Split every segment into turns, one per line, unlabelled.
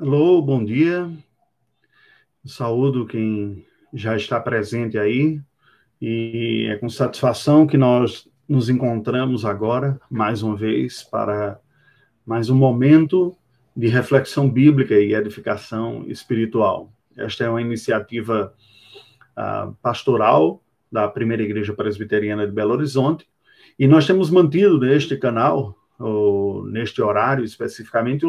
Alô, bom dia. Saúdo quem já está presente aí e é com satisfação que nós nos encontramos agora, mais uma vez, para mais um momento de reflexão bíblica e edificação espiritual. Esta é uma iniciativa uh, pastoral da Primeira Igreja Presbiteriana de Belo Horizonte e nós temos mantido neste canal, ou neste horário especificamente,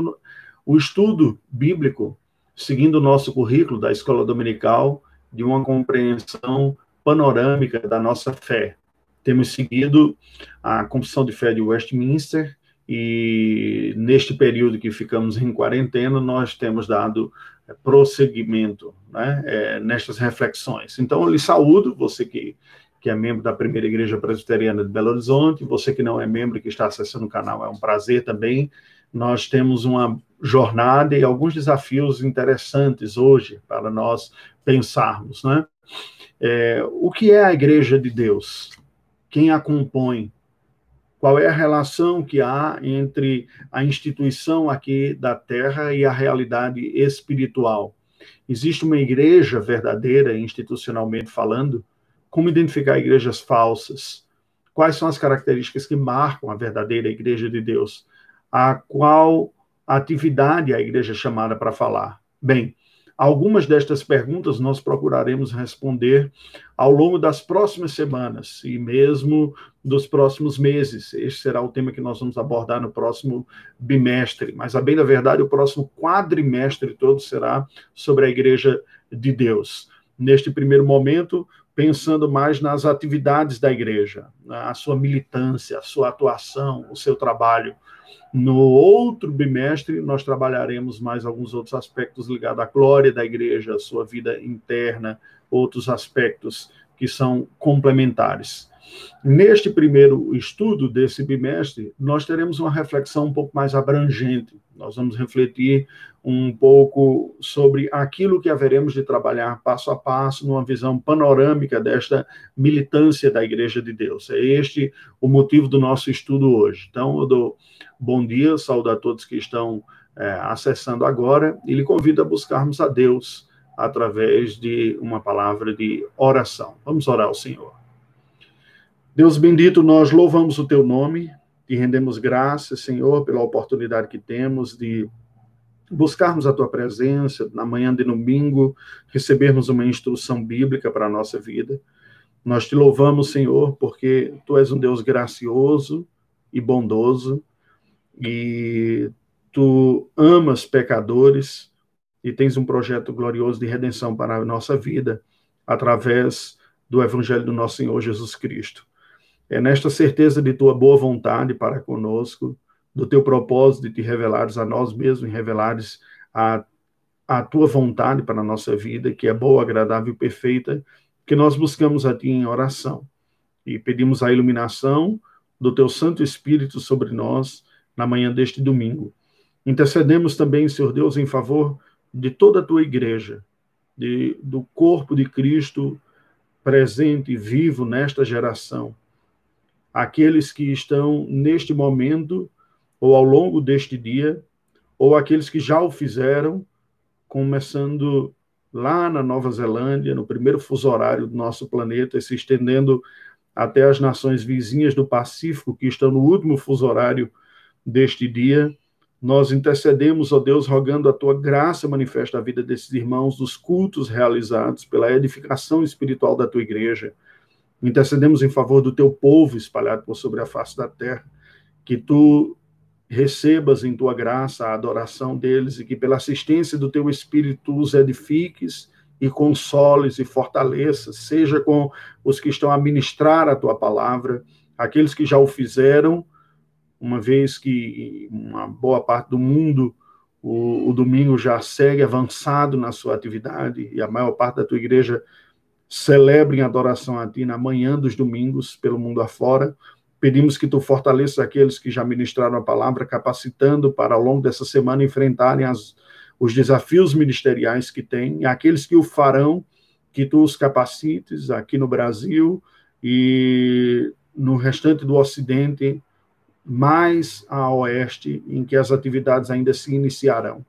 o, estudo bíblico, seguindo o nosso currículo da escola dominical, de uma compreensão panorâmica da nossa fé. Temos seguido a Confissão de Fé de Westminster e neste período que ficamos em quarentena, nós temos dado é, prosseguimento né, é, nestas reflexões. Então, eu lhe saúdo, você que, que é membro da Primeira Igreja Presbiteriana de Belo Horizonte, você que não é membro que está acessando o canal, é um prazer também. Nós temos uma jornada e alguns desafios interessantes hoje para nós pensarmos, né? É, o que é a Igreja de Deus? Quem a compõe? Qual é a relação que há entre a instituição aqui da Terra e a realidade espiritual? Existe uma igreja verdadeira, institucionalmente falando? Como identificar igrejas falsas? Quais são as características que marcam a verdadeira igreja de Deus? A qual atividade a igreja é chamada para falar? Bem, algumas destas perguntas nós procuraremos responder ao longo das próximas semanas e mesmo dos próximos meses. Este será o tema que nós vamos abordar no próximo bimestre, mas a bem da verdade, o próximo quadrimestre todo será sobre a igreja de Deus. Neste primeiro momento, pensando mais nas atividades da igreja, a sua militância, a sua atuação, o seu trabalho no outro bimestre, nós trabalharemos mais alguns outros aspectos ligados à glória da igreja, à sua vida interna, outros aspectos que são complementares. Neste primeiro estudo desse bimestre, nós teremos uma reflexão um pouco mais abrangente. Nós vamos refletir um pouco sobre aquilo que haveremos de trabalhar passo a passo, numa visão panorâmica desta militância da Igreja de Deus. É este o motivo do nosso estudo hoje. Então, eu dou bom dia, saúdo a todos que estão é, acessando agora e lhe convido a buscarmos a Deus através de uma palavra de oração. Vamos orar ao Senhor. Deus bendito, nós louvamos o teu nome, e rendemos graças, Senhor, pela oportunidade que temos de buscarmos a tua presença na manhã de domingo, recebermos uma instrução bíblica para a nossa vida. Nós te louvamos, Senhor, porque tu és um Deus gracioso e bondoso e tu amas pecadores e tens um projeto glorioso de redenção para a nossa vida através do evangelho do nosso Senhor Jesus Cristo. É nesta certeza de tua boa vontade para conosco, do teu propósito de te revelares a nós mesmos e revelares a, a tua vontade para a nossa vida, que é boa, agradável e perfeita, que nós buscamos a ti em oração e pedimos a iluminação do teu Santo Espírito sobre nós na manhã deste domingo. Intercedemos também, Senhor Deus, em favor de toda a tua igreja, de, do corpo de Cristo presente e vivo nesta geração aqueles que estão neste momento, ou ao longo deste dia, ou aqueles que já o fizeram, começando lá na Nova Zelândia, no primeiro fuso horário do nosso planeta, e se estendendo até as nações vizinhas do Pacífico, que estão no último fuso horário deste dia. Nós intercedemos, ó Deus, rogando a tua graça manifesta a vida desses irmãos, dos cultos realizados, pela edificação espiritual da tua igreja Intercedemos em favor do teu povo espalhado por sobre a face da terra, que tu recebas em tua graça a adoração deles e que pela assistência do teu Espírito os edifiques e consoles e fortaleças, seja com os que estão a ministrar a tua palavra, aqueles que já o fizeram, uma vez que uma boa parte do mundo o, o domingo já segue avançado na sua atividade e a maior parte da tua igreja celebrem adoração a Ti na manhã dos domingos pelo mundo afora. Pedimos que Tu fortaleças aqueles que já ministraram a palavra, capacitando para ao longo dessa semana enfrentarem as, os desafios ministeriais que têm, aqueles que o farão, que Tu os capacites aqui no Brasil e no restante do Ocidente, mais a oeste, em que as atividades ainda se iniciarão.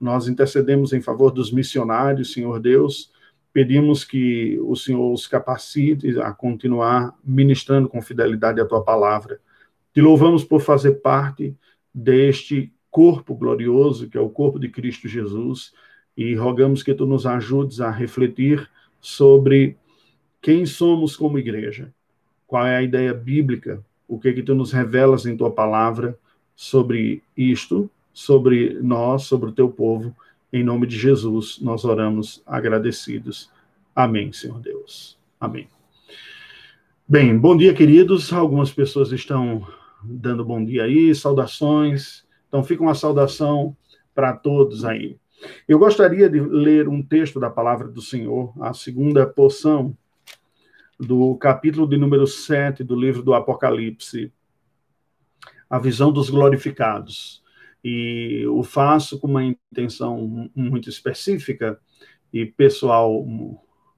nós intercedemos em favor dos missionários, Senhor Deus, pedimos que o Senhor os capacite a continuar ministrando com fidelidade a tua palavra. Te louvamos por fazer parte deste corpo glorioso, que é o corpo de Cristo Jesus, e rogamos que tu nos ajudes a refletir sobre quem somos como igreja, qual é a ideia bíblica, o que que tu nos revelas em tua palavra sobre isto, sobre nós, sobre o teu povo. Em nome de Jesus, nós oramos agradecidos. Amém, Senhor Deus. Amém. Bem, bom dia, queridos. Algumas pessoas estão dando bom dia aí, saudações. Então, fica uma saudação para todos aí. Eu gostaria de ler um texto da palavra do Senhor, a segunda porção do capítulo de número 7 do livro do Apocalipse, a visão dos glorificados. E o faço com uma intenção muito específica e pessoal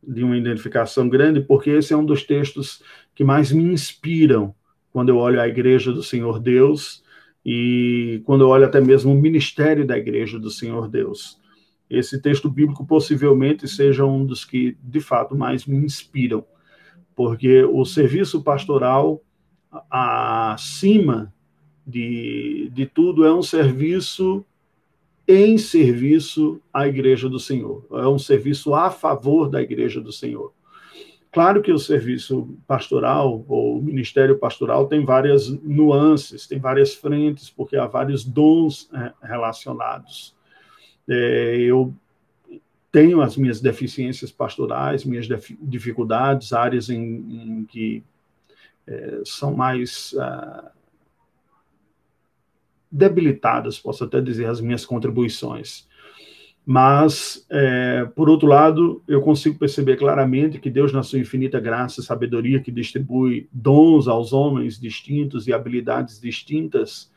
de uma identificação grande, porque esse é um dos textos que mais me inspiram quando eu olho a igreja do Senhor Deus e quando eu olho até mesmo o ministério da igreja do Senhor Deus. Esse texto bíblico possivelmente seja um dos que, de fato, mais me inspiram, porque o serviço pastoral, acima de, de tudo, é um serviço em serviço à Igreja do Senhor, é um serviço a favor da Igreja do Senhor. Claro que o serviço pastoral ou o ministério pastoral tem várias nuances, tem várias frentes, porque há vários dons é, relacionados. É, eu tenho as minhas deficiências pastorais, minhas dificuldades, áreas em, em que é, são mais ah, debilitadas, posso até dizer, as minhas contribuições. Mas, é, por outro lado, eu consigo perceber claramente que Deus, na sua infinita graça e sabedoria, que distribui dons aos homens distintos e habilidades distintas,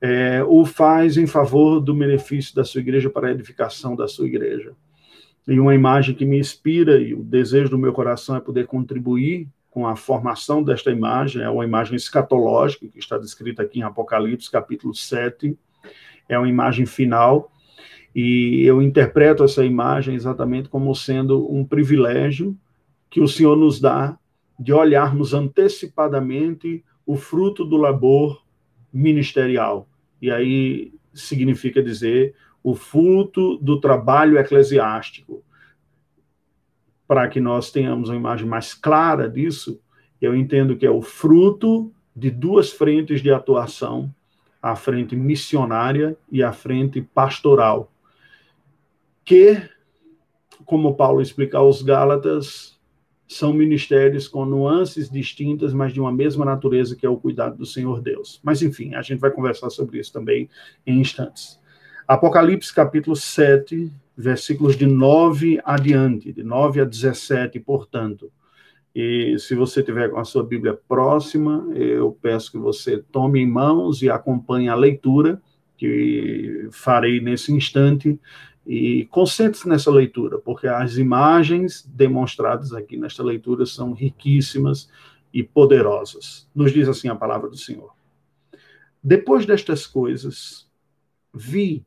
é, o faz em favor do benefício da sua igreja para a edificação da sua igreja. E uma imagem que me inspira e o desejo do meu coração é poder contribuir com a formação desta imagem, é uma imagem escatológica que está descrita aqui em Apocalipse, capítulo 7, é uma imagem final e eu interpreto essa imagem exatamente como sendo um privilégio que o Senhor nos dá de olharmos antecipadamente o fruto do labor ministerial. E aí significa dizer o fruto do trabalho eclesiástico. Para que nós tenhamos uma imagem mais clara disso, eu entendo que é o fruto de duas frentes de atuação, a frente missionária e a frente pastoral que, como Paulo explica aos Gálatas, são ministérios com nuances distintas, mas de uma mesma natureza, que é o cuidado do Senhor Deus. Mas, enfim, a gente vai conversar sobre isso também em instantes. Apocalipse, capítulo 7, versículos de 9 adiante, de 9 a 17, portanto. E se você tiver com a sua Bíblia próxima, eu peço que você tome em mãos e acompanhe a leitura que farei nesse instante e concentre-se nessa leitura, porque as imagens demonstradas aqui nesta leitura são riquíssimas e poderosas. Nos diz assim a palavra do Senhor. Depois destas coisas, vi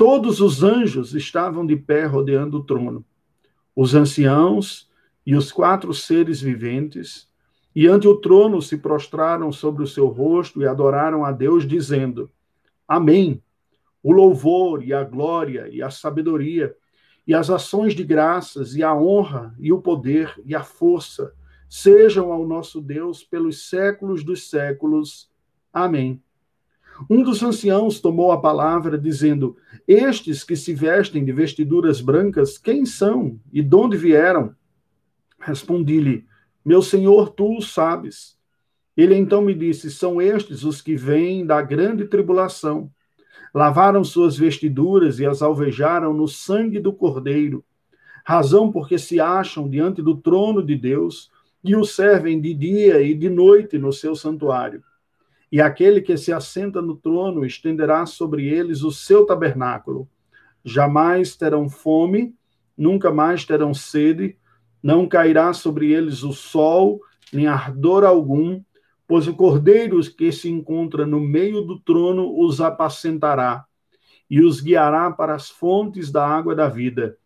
Todos os anjos estavam de pé rodeando o trono, os anciãos e os quatro seres viventes, e ante o trono se prostraram sobre o seu rosto e adoraram a Deus, dizendo: Amém o louvor e a glória e a sabedoria e as ações de graças e a honra e o poder e a força sejam ao nosso Deus pelos séculos dos séculos. Amém. Um dos anciãos tomou a palavra, dizendo: Estes que se vestem de vestiduras brancas, quem são e de onde vieram? Respondi-lhe: Meu senhor, tu o sabes. Ele então me disse: São estes os que vêm da grande tribulação lavaram suas vestiduras e as alvejaram no sangue do Cordeiro, razão porque se acham diante do trono de Deus e o servem de dia e de noite no seu santuário. E aquele que se assenta no trono estenderá sobre eles o seu tabernáculo. Jamais terão fome, nunca mais terão sede, não cairá sobre eles o sol, nem ardor algum, pois o cordeiro que se encontra no meio do trono os apacentará e os guiará para as fontes da água da vida,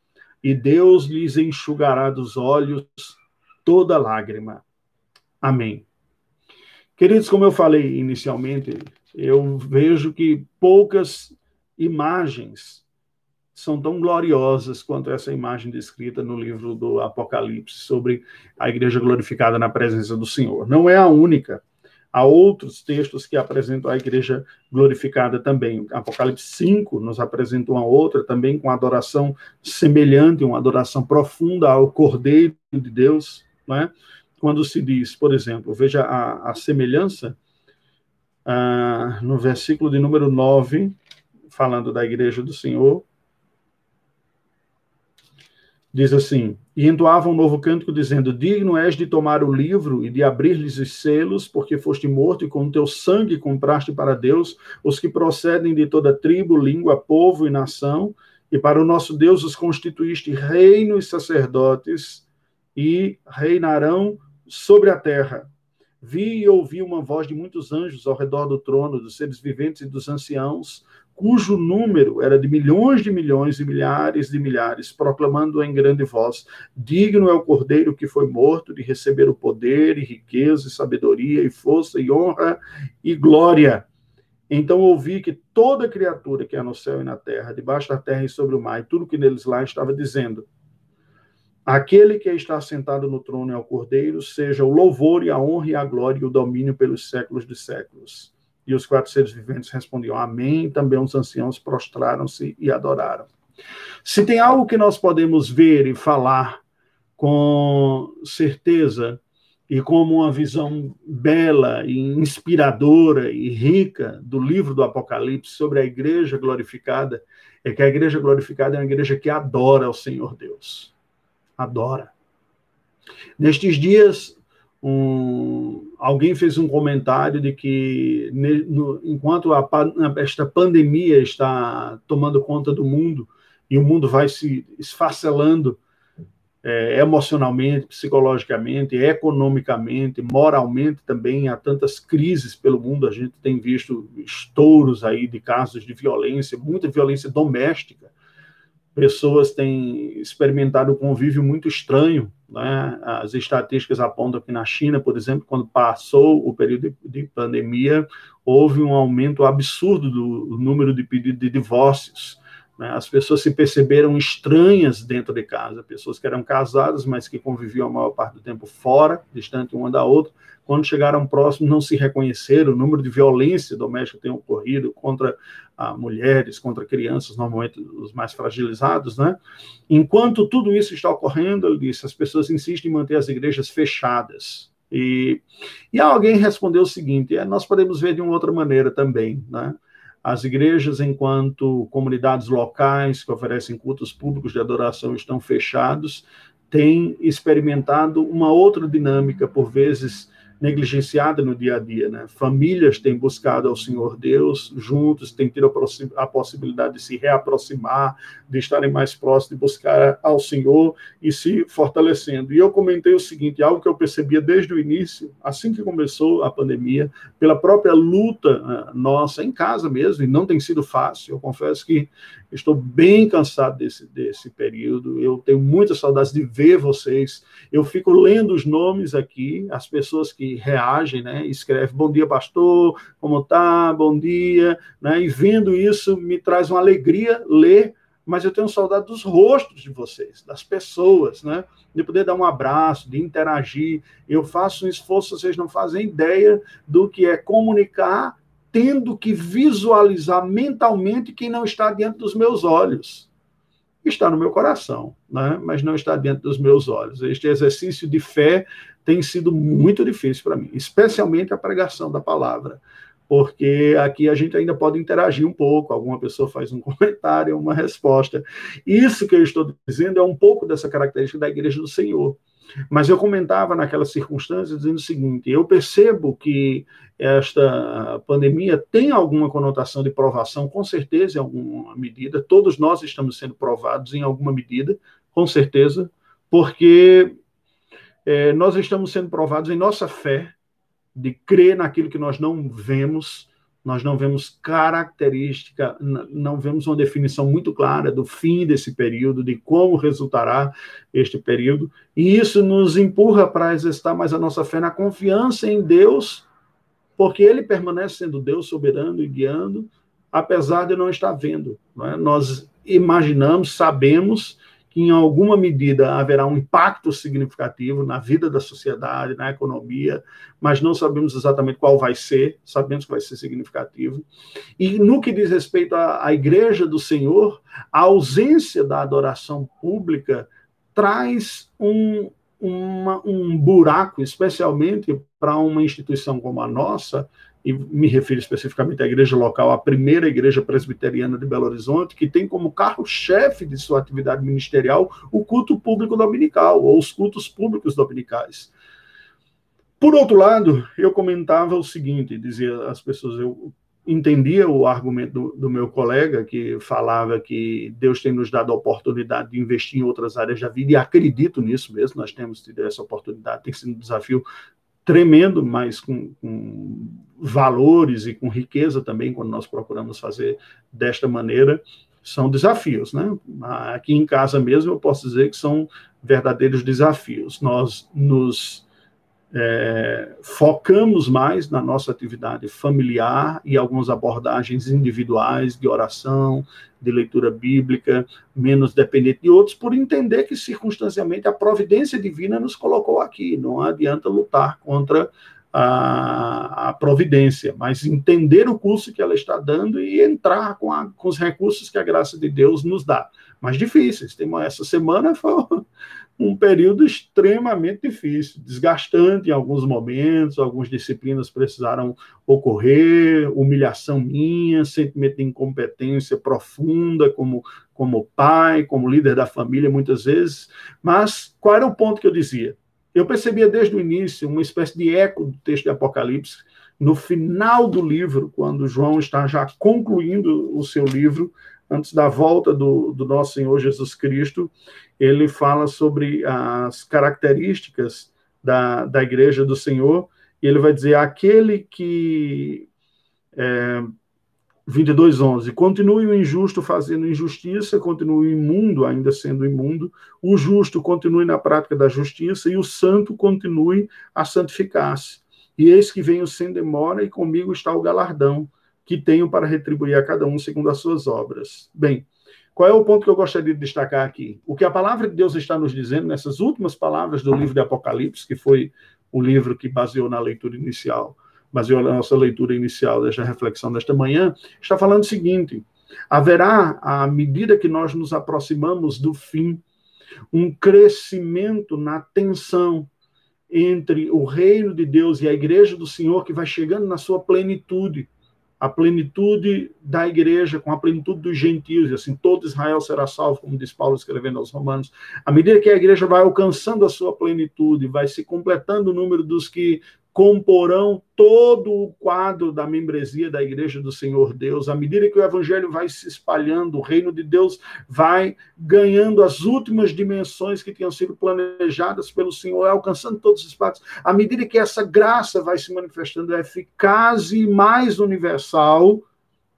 e Deus lhes enxugará dos olhos toda lágrima. Amém. Queridos, como eu falei inicialmente, eu vejo que poucas imagens são tão gloriosas quanto essa imagem descrita no livro do Apocalipse sobre a igreja glorificada na presença do Senhor. Não é a única. Há outros textos que apresentam a igreja glorificada também. Apocalipse 5 nos apresenta uma outra também com adoração semelhante, uma adoração profunda ao Cordeiro de Deus, né? Quando se diz, por exemplo, veja a, a semelhança ah, no versículo de número 9, falando da igreja do Senhor, diz assim: E entoava um novo cântico, dizendo: Digno és de tomar o livro e de abrir-lhes os selos, porque foste morto e com teu sangue compraste para Deus os que procedem de toda tribo, língua, povo e nação, e para o nosso Deus os constituíste reino e sacerdotes, e reinarão sobre a terra. Vi e ouvi uma voz de muitos anjos ao redor do trono, dos seres viventes e dos anciãos, cujo número era de milhões de milhões e milhares de milhares, proclamando em grande voz: Digno é o cordeiro que foi morto de receber o poder e riqueza e sabedoria e força e honra e glória. Então ouvi que toda criatura que há no céu e na terra, debaixo da terra e sobre o mar, e tudo que neles lá estava dizendo: Aquele que está sentado no trono é o Cordeiro, seja o louvor e a honra e a glória e o domínio pelos séculos dos séculos. E os quatro seres viventes respondiam amém. Também os anciãos prostraram-se e adoraram. Se tem algo que nós podemos ver e falar com certeza e como uma visão bela e inspiradora e rica do livro do Apocalipse sobre a igreja glorificada, é que a igreja glorificada é uma igreja que adora o Senhor Deus. Adora. Nestes dias, um, alguém fez um comentário de que no, enquanto a, esta pandemia está tomando conta do mundo e o mundo vai se esfacelando é, emocionalmente, psicologicamente, economicamente, moralmente também, há tantas crises pelo mundo, a gente tem visto estouros aí de casos de violência, muita violência doméstica, pessoas têm experimentado um convívio muito estranho. Né? As estatísticas apontam que na China, por exemplo, quando passou o período de, pandemia, houve um aumento absurdo do número de pedidos de divórcios. Né? As pessoas se perceberam estranhas dentro de casa, pessoas que eram casadas, mas que conviviam a maior parte do tempo fora, distante uma da outra, quando chegaram próximos, não se reconheceram, o número de violência doméstica tem ocorrido contra ah, mulheres, contra crianças, normalmente os mais fragilizados, né? Enquanto tudo isso está ocorrendo, ele disse, as pessoas insistem em manter as igrejas fechadas. E, e alguém respondeu o seguinte: é, nós podemos ver de uma outra maneira também, né? As igrejas, enquanto comunidades locais que oferecem cultos públicos de adoração, estão fechados, têm experimentado uma outra dinâmica, por vezes negligenciada no dia a dia. Né? Famílias têm buscado ao Senhor Deus juntos, têm tido a possibilidade de se reaproximar, de estarem mais próximos, de buscar ao Senhor e se fortalecendo. E eu comentei o seguinte: algo que eu percebia desde o início, assim que começou a pandemia, pela própria luta uh, nossa em casa mesmo, e não tem sido fácil. Eu confesso que estou bem cansado desse, desse período, eu tenho muitas saudades de ver vocês. Eu fico lendo os nomes aqui, as pessoas que que reagem, né? Escreve bom dia, pastor, como tá? Bom dia, né? E vendo isso me traz uma alegria ler, mas eu tenho saudade dos rostos de vocês, das pessoas, né? De poder dar um abraço, de interagir. Eu faço um esforço, vocês não fazem ideia do que é comunicar tendo que visualizar mentalmente quem não está diante dos meus olhos está no meu coração, né? mas não está dentro dos meus olhos. Este exercício de fé tem sido muito difícil para mim, especialmente a pregação da palavra, porque aqui a gente ainda pode interagir um pouco, alguma pessoa faz um comentário, uma resposta. Isso que eu estou dizendo é um pouco dessa característica da Igreja do Senhor. Mas eu comentava naquela circunstância dizendo o seguinte: eu percebo que esta pandemia tem alguma conotação de provação, com certeza, em alguma medida. Todos nós estamos sendo provados em alguma medida, com certeza, porque é, nós estamos sendo provados em nossa fé, de crer naquilo que nós não vemos, nós não vemos característica, não vemos uma definição muito clara do fim desse período, de como resultará este período, e isso nos empurra para exercitar mais a nossa fé na confiança em Deus, porque Ele permanece sendo Deus soberano e guiando, apesar de não estar vendo. Não é? Nós imaginamos, sabemos que em alguma medida haverá um impacto significativo na vida da sociedade, na economia, mas não sabemos exatamente qual vai ser, sabemos que vai ser significativo. E no que diz respeito à, à Igreja do Senhor, a ausência da adoração pública traz um, uma, um buraco, especialmente para uma instituição como a nossa, e me refiro especificamente à igreja local, a primeira igreja presbiteriana de Belo Horizonte, que tem como carro-chefe de sua atividade ministerial o culto público dominical, ou os cultos públicos dominicais. Por outro lado, eu comentava o seguinte, dizia as pessoas, eu entendia o argumento do, do, meu colega, que falava que Deus tem nos dado a oportunidade de investir em outras áreas da vida, e acredito nisso mesmo, nós temos tido essa oportunidade, tem sido um desafio tremendo, mas com, com, valores e com riqueza também, quando nós procuramos fazer desta maneira, são desafios, né? Aqui em casa mesmo eu posso dizer que são verdadeiros desafios. Nós nos é, focamos mais na nossa atividade familiar e algumas abordagens individuais de oração, de leitura bíblica, menos dependente de outros, por entender que circunstancialmente a providência divina nos colocou aqui. Não adianta lutar contra a, a providência, mas entender o curso que ela está dando e entrar com, a, com os recursos que a graça de Deus nos dá. Mas difíceis. Tem, essa semana foi um período extremamente difícil, desgastante em alguns momentos, algumas disciplinas precisaram ocorrer, humilhação minha, sentimento de incompetência profunda como, como pai, como líder da família, muitas vezes. Mas qual era o ponto que eu dizia? Eu percebia desde o início uma espécie de eco do texto de Apocalipse, no final do livro, quando João está já concluindo o seu livro, antes da volta do, do nosso Senhor Jesus Cristo, ele fala sobre as características da, da igreja do Senhor, e ele vai dizer: aquele que. É, 22:11 Continue o injusto fazendo injustiça, continue o imundo ainda sendo imundo, o justo continue na prática da justiça e o santo continue a santificar-se. E eis que venho sem demora e comigo está o galardão que tenho para retribuir a cada um segundo as suas obras. Bem, qual é o ponto que eu gostaria de destacar aqui? O que a palavra de Deus está nos dizendo nessas últimas palavras do livro de Apocalipse, que foi o livro que baseou na leitura inicial, baseou na nossa leitura inicial desta reflexão desta manhã, está falando o seguinte: haverá, à medida que nós nos aproximamos do fim, um crescimento na tensão entre o reino de Deus e a igreja do Senhor que vai chegando na sua plenitude a plenitude da igreja, com a plenitude dos gentios, e assim todo Israel será salvo, como diz Paulo escrevendo aos Romanos. À medida que a igreja vai alcançando a sua plenitude, vai se completando o número dos que comporão todo o quadro da membresia da Igreja do Senhor Deus. À medida que o Evangelho vai se espalhando, o reino de Deus vai ganhando as últimas dimensões que tinham sido planejadas pelo Senhor, alcançando todos os espaços. À medida que essa graça vai se manifestando eficaz e mais universal,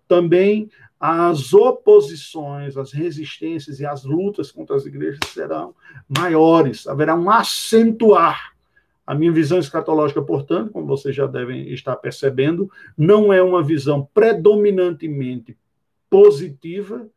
também as oposições, as resistências e as lutas contra as igrejas serão maiores. Haverá um acentuar a minha visão escatológica, portanto, como vocês já devem estar percebendo, não é uma visão predominantemente positiva,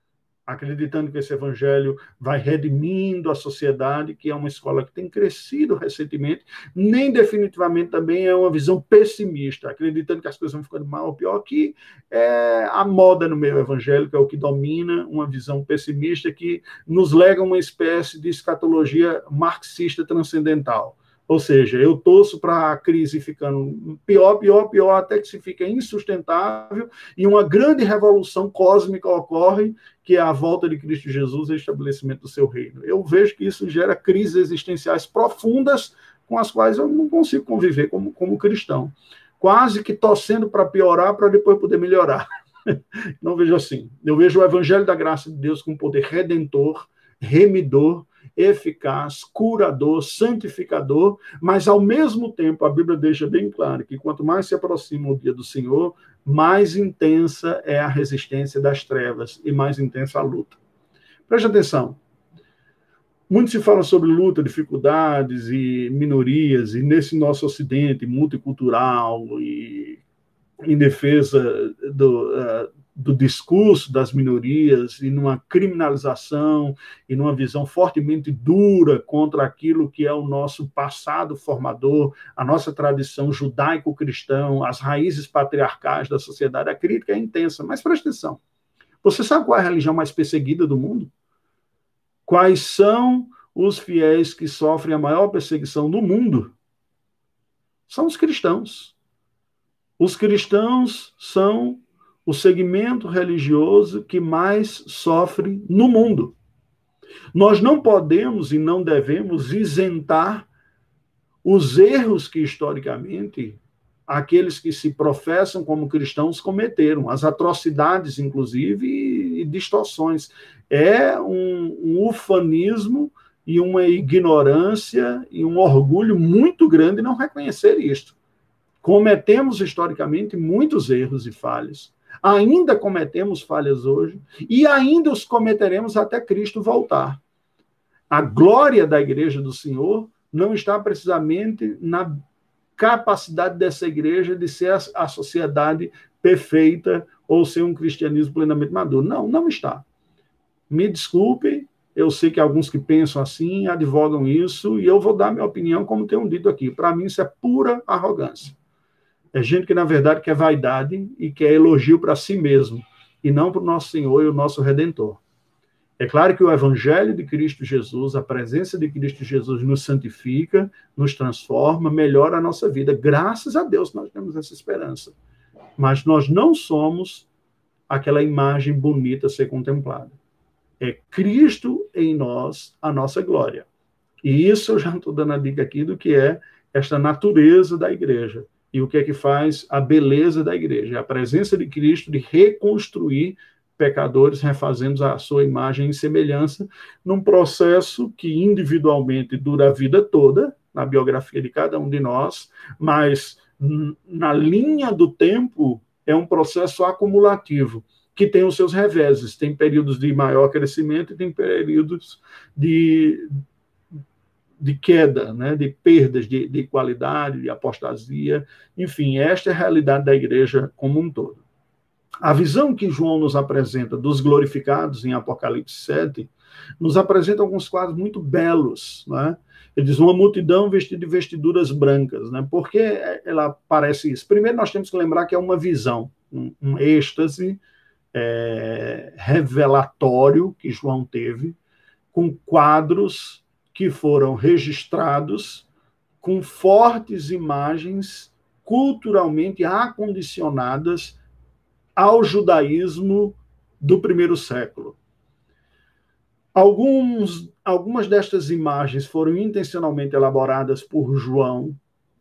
acreditando que esse evangelho vai redimindo a sociedade, que é uma escola que tem crescido recentemente, nem definitivamente também é uma visão pessimista, acreditando que as coisas vão ficando mal ou pior, que é a moda no meio evangélico, é o que domina uma visão pessimista que nos lega uma espécie de escatologia marxista transcendental Ou seja, eu torço para a crise ficando pior, pior, pior, até que se fica insustentável e uma grande revolução cósmica ocorre, que é a volta de Cristo Jesus e o estabelecimento do seu reino. Eu vejo que isso gera crises existenciais profundas com as quais eu não consigo conviver como, como cristão. Quase que torcendo para piorar para depois poder melhorar. Não vejo assim. Eu vejo o evangelho da graça de Deus com poder redentor, remidor, eficaz, curador, santificador, mas ao mesmo tempo a Bíblia deixa bem claro que quanto mais se aproxima o dia do Senhor, mais intensa é a resistência das trevas e mais intensa a luta. Preste atenção. Muito se fala sobre luta, dificuldades e minorias, e nesse nosso ocidente multicultural e em defesa do, uh, do discurso das minorias e numa criminalização e numa visão fortemente dura contra aquilo que é o nosso passado formador, a nossa tradição judaico-cristão, as raízes patriarcais da sociedade. A crítica é intensa, mas preste atenção. Você sabe qual é a religião mais perseguida do mundo? Quais são os fiéis que sofrem a maior perseguição do mundo? São os cristãos. Os cristãos são o segmento religioso que mais sofre no mundo. Nós não podemos e não devemos isentar os erros que historicamente aqueles que se professam como cristãos cometeram, as atrocidades, inclusive, e, distorções. É um, um ufanismo e uma ignorância e um orgulho muito grande não reconhecer isto. Cometemos historicamente muitos erros e falhas. Ainda cometemos falhas hoje e ainda os cometeremos até Cristo voltar. A glória da igreja do Senhor não está precisamente na capacidade dessa igreja de ser a, sociedade perfeita ou ser um cristianismo plenamente maduro. Não, não está. Me desculpe, eu sei que alguns que pensam assim advogam isso, e eu vou dar minha opinião, como tenho dito aqui. Para mim, isso é pura arrogância. É gente que, na verdade, quer vaidade e quer elogio para si mesmo, e não para o nosso Senhor e o nosso Redentor. É claro que o Evangelho de Cristo Jesus, a presença de Cristo Jesus nos santifica, nos transforma, melhora a nossa vida. Graças a Deus nós temos essa esperança. Mas nós não somos aquela imagem bonita a ser contemplada. É Cristo em nós a nossa glória. E isso eu já estou dando a dica aqui do que é esta natureza da igreja e o que é que faz a beleza da igreja? É a presença de Cristo de reconstruir pecadores, refazendo a sua imagem e semelhança, num processo que individualmente dura a vida toda, na biografia de cada um de nós, mas na linha do tempo é um processo acumulativo que tem os seus reveses, tem períodos de maior crescimento e tem períodos de, de queda, né, de perdas de, de qualidade, de apostasia, enfim, esta é a realidade da igreja como um todo. A visão que João nos apresenta dos glorificados em Apocalipse 7 nos apresenta alguns quadros muito belos, né? Ele diz uma multidão vestida de vestiduras brancas, né? Por que ela parece isso? Primeiro nós temos que lembrar que é uma visão, um, um êxtase é, revelatório que João teve, com quadros que foram registrados com fortes imagens culturalmente acondicionadas ao judaísmo do primeiro século. Alguns, algumas destas imagens foram intencionalmente elaboradas por João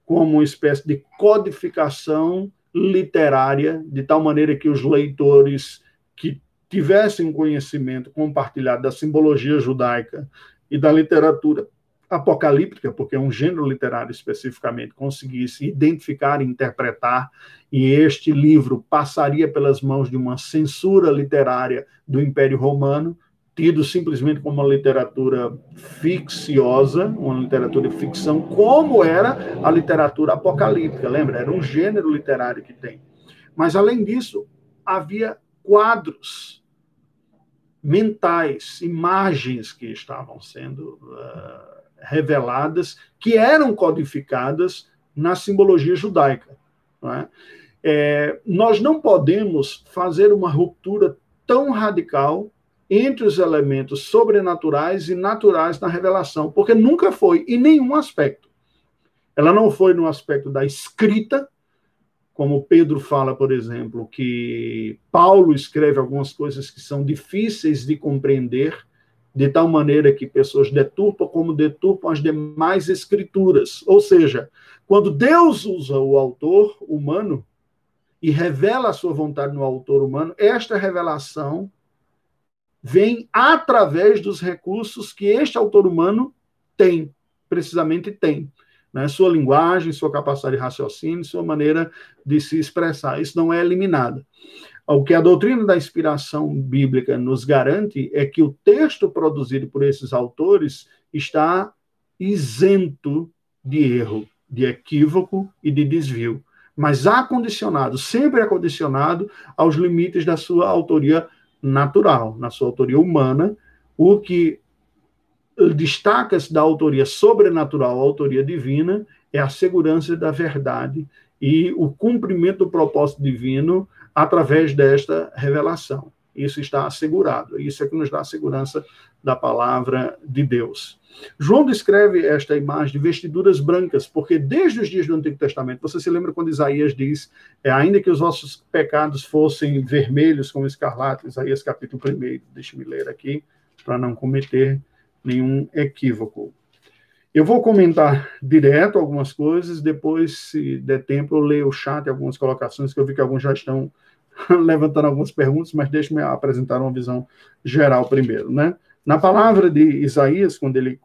como uma espécie de codificação literária, de tal maneira que os leitores que tivessem conhecimento compartilhado da simbologia judaica e da literatura apocalíptica, porque é um gênero literário especificamente, conseguisse identificar e interpretar, e este livro passaria pelas mãos de uma censura literária do Império Romano, tido simplesmente como uma literatura ficciosa, uma literatura de ficção, como era a literatura apocalíptica, lembra? Era um gênero literário que tem. Mas, além disso, havia quadros mentais, imagens que estavam sendo uh, reveladas, que eram codificadas na simbologia judaica. Não é? É, nós não podemos fazer uma ruptura tão radical entre os elementos sobrenaturais e naturais na revelação, porque nunca foi, em nenhum aspecto. Ela não foi no aspecto da escrita, como Pedro fala, por exemplo, que Paulo escreve algumas coisas que são difíceis de compreender, de tal maneira que pessoas deturpam como deturpam as demais escrituras. Ou seja, quando Deus usa o autor humano e revela a sua vontade no autor humano, esta revelação vem através dos recursos que este autor humano tem, precisamente tem né? sua linguagem, sua capacidade de raciocínio, sua maneira de se expressar. Isso não é eliminado. O que a doutrina da inspiração bíblica nos garante é que o texto produzido por esses autores está isento de erro, de equívoco e de desvio, mas acondicionado, sempre acondicionado aos limites da sua autoria natural, na sua autoria humana, o que destaca-se da autoria sobrenatural à autoria divina é a segurança da verdade e o cumprimento do propósito divino através desta revelação. Isso está assegurado. Isso é que nos dá a segurança da palavra de Deus. João descreve esta imagem de vestiduras brancas, porque desde os dias do Antigo Testamento, você se lembra quando Isaías diz, é, ainda que os vossos pecados fossem vermelhos como escarlate, Isaías capítulo 1, deixe-me ler aqui, para não cometer nenhum equívoco. Eu vou comentar direto algumas coisas, depois, se der tempo, eu leio o chat, algumas colocações, que eu vi que alguns já estão levantando algumas perguntas, mas deixe-me apresentar uma visão geral primeiro, né? Na palavra de Isaías, quando ele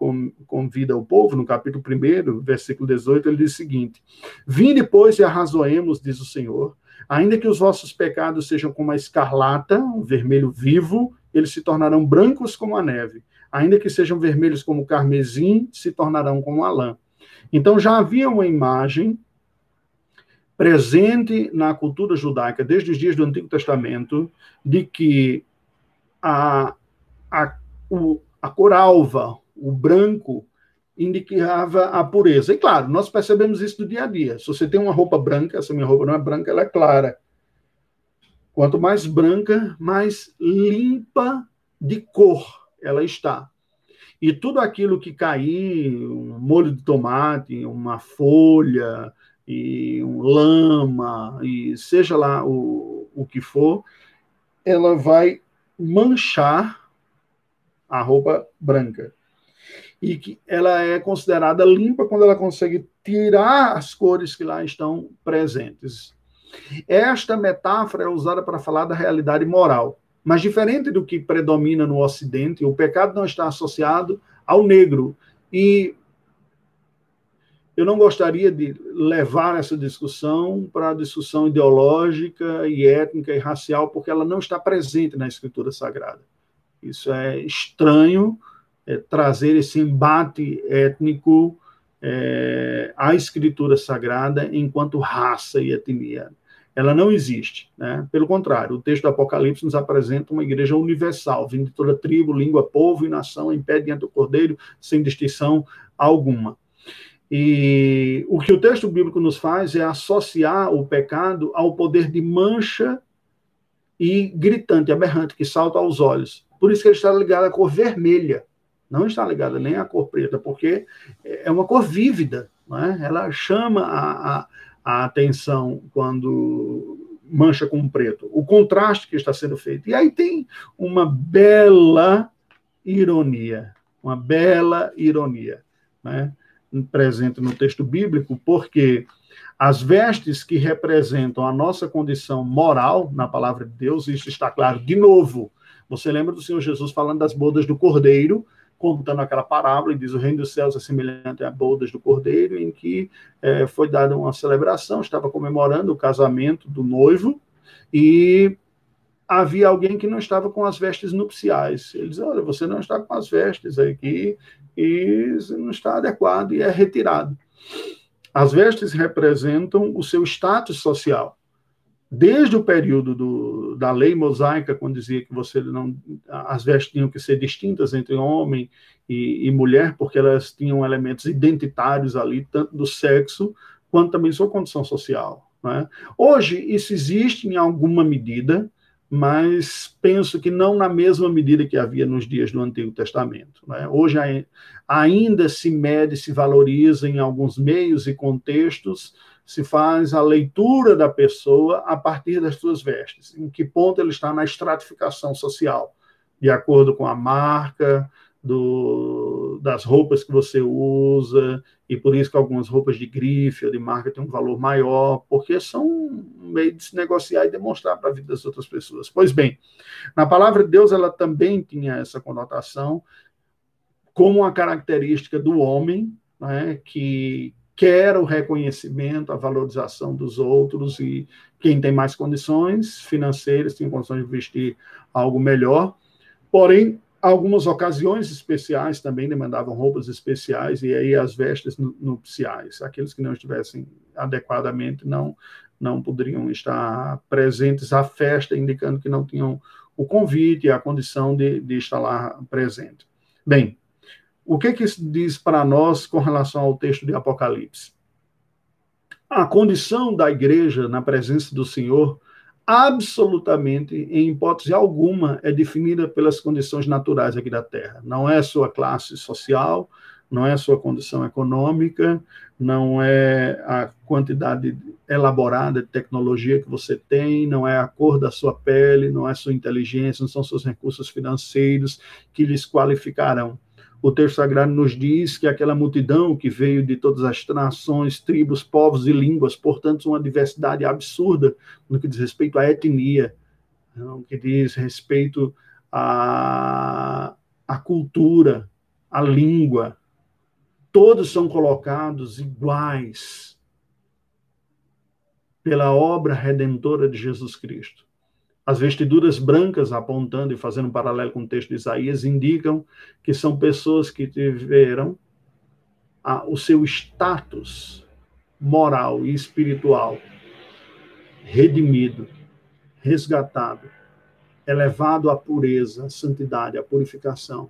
convida o povo, no capítulo 1, versículo 18, ele diz o seguinte: Vinde, pois, e arrazoemos, diz o Senhor, ainda que os vossos pecados sejam como a escarlata, um vermelho vivo, eles se tornarão brancos como a neve ainda que sejam vermelhos como carmesim, se tornarão como a lã. Então já havia uma imagem presente na cultura judaica desde os dias do Antigo Testamento de que a, a, o, a cor alva, o branco, indicava a pureza. E claro, nós percebemos isso do dia a dia. Se você tem uma roupa branca, essa minha roupa não é branca, ela é clara. Quanto mais branca, mais limpa de cor ela está. E tudo aquilo que cair, um molho de tomate, uma folha, e um lama, e seja lá o, o que for, ela vai manchar a roupa branca. E que ela é considerada limpa quando ela consegue tirar as cores que lá estão presentes. Esta metáfora é usada para falar da realidade moral. Mas diferente do que predomina no Ocidente, o pecado não está associado ao negro. E eu não gostaria de levar essa discussão para a discussão ideológica e étnica e racial, porque ela não está presente na Escritura Sagrada. Isso é estranho, é, trazer esse embate étnico é, à Escritura Sagrada enquanto raça e etnia ela não existe. Né? Pelo contrário, o texto do Apocalipse nos apresenta uma igreja universal, vindo de toda tribo, língua, povo e nação, em pé diante do Cordeiro, sem distinção alguma. E o que o texto bíblico nos faz é associar o pecado ao poder de mancha e gritante, aberrante, que salta aos olhos. Por isso que ele está ligado à cor vermelha, não está ligado nem à cor preta, porque é uma cor vívida, é? ela chama a, a a atenção quando mancha com preto, o contraste que está sendo feito. E aí tem uma bela ironia, uma bela ironia, né? presente no texto bíblico, porque as vestes que representam a nossa condição moral na palavra de Deus, isso está claro de novo. Você lembra do Senhor Jesus falando das bodas do cordeiro, contando aquela parábola, e diz: O reino dos céus é semelhante a bodas do cordeiro, em que é, foi dada uma celebração, estava comemorando o casamento do noivo, e havia alguém que não estava com as vestes nupciais. Ele diz: Olha, você não está com as vestes aqui, e não está adequado, e é retirado. As vestes representam o seu status social desde o período do, da lei mosaica, quando dizia que você não, as vestes tinham que ser distintas entre homem e, e mulher, porque elas tinham elementos identitários ali, tanto do sexo quanto também sua condição social. Né? Hoje, isso existe em alguma medida, mas penso que não na mesma medida que havia nos dias do Antigo Testamento. Né? Hoje ainda se mede, se valoriza em alguns meios e contextos, se faz a leitura da pessoa a partir das suas vestes, em que ponto ele está na estratificação social, de acordo com a marca, do, das roupas que você usa, e por isso que algumas roupas de grife ou de marca têm um valor maior, porque são um meio de se negociar e demonstrar para a vida das outras pessoas. Pois bem, na palavra de Deus ela também tinha essa conotação como uma característica do homem, né, que quer o reconhecimento, a valorização dos outros e quem tem mais condições financeiras tem condições de vestir algo melhor. Porém, Algumas ocasiões especiais também demandavam roupas especiais e aí as vestes nupciais. Aqueles que não estivessem adequadamente não não poderiam estar presentes à festa, indicando que não tinham o convite e a condição de, de estar lá presente. Bem, o que, que isso diz para nós com relação ao texto de Apocalipse? A condição da igreja na presença do Senhor absolutamente, em hipótese alguma, é definida pelas condições naturais aqui da Terra. Não é sua classe social, não é sua condição econômica, não é a quantidade elaborada de tecnologia que você tem, não é a cor da sua pele, não é sua inteligência, não são seus recursos financeiros que lhes qualificarão o texto sagrado nos diz que aquela multidão que veio de todas as nações, tribos, povos e línguas, portanto, uma diversidade absurda no que diz respeito à etnia, no que diz respeito à, à cultura, à língua, todos são colocados iguais pela obra redentora de Jesus Cristo. As vestiduras brancas, apontando e fazendo um paralelo com o texto de Isaías, indicam que são pessoas que tiveram a, o seu status moral e espiritual redimido, resgatado, elevado à pureza, à santidade, à purificação,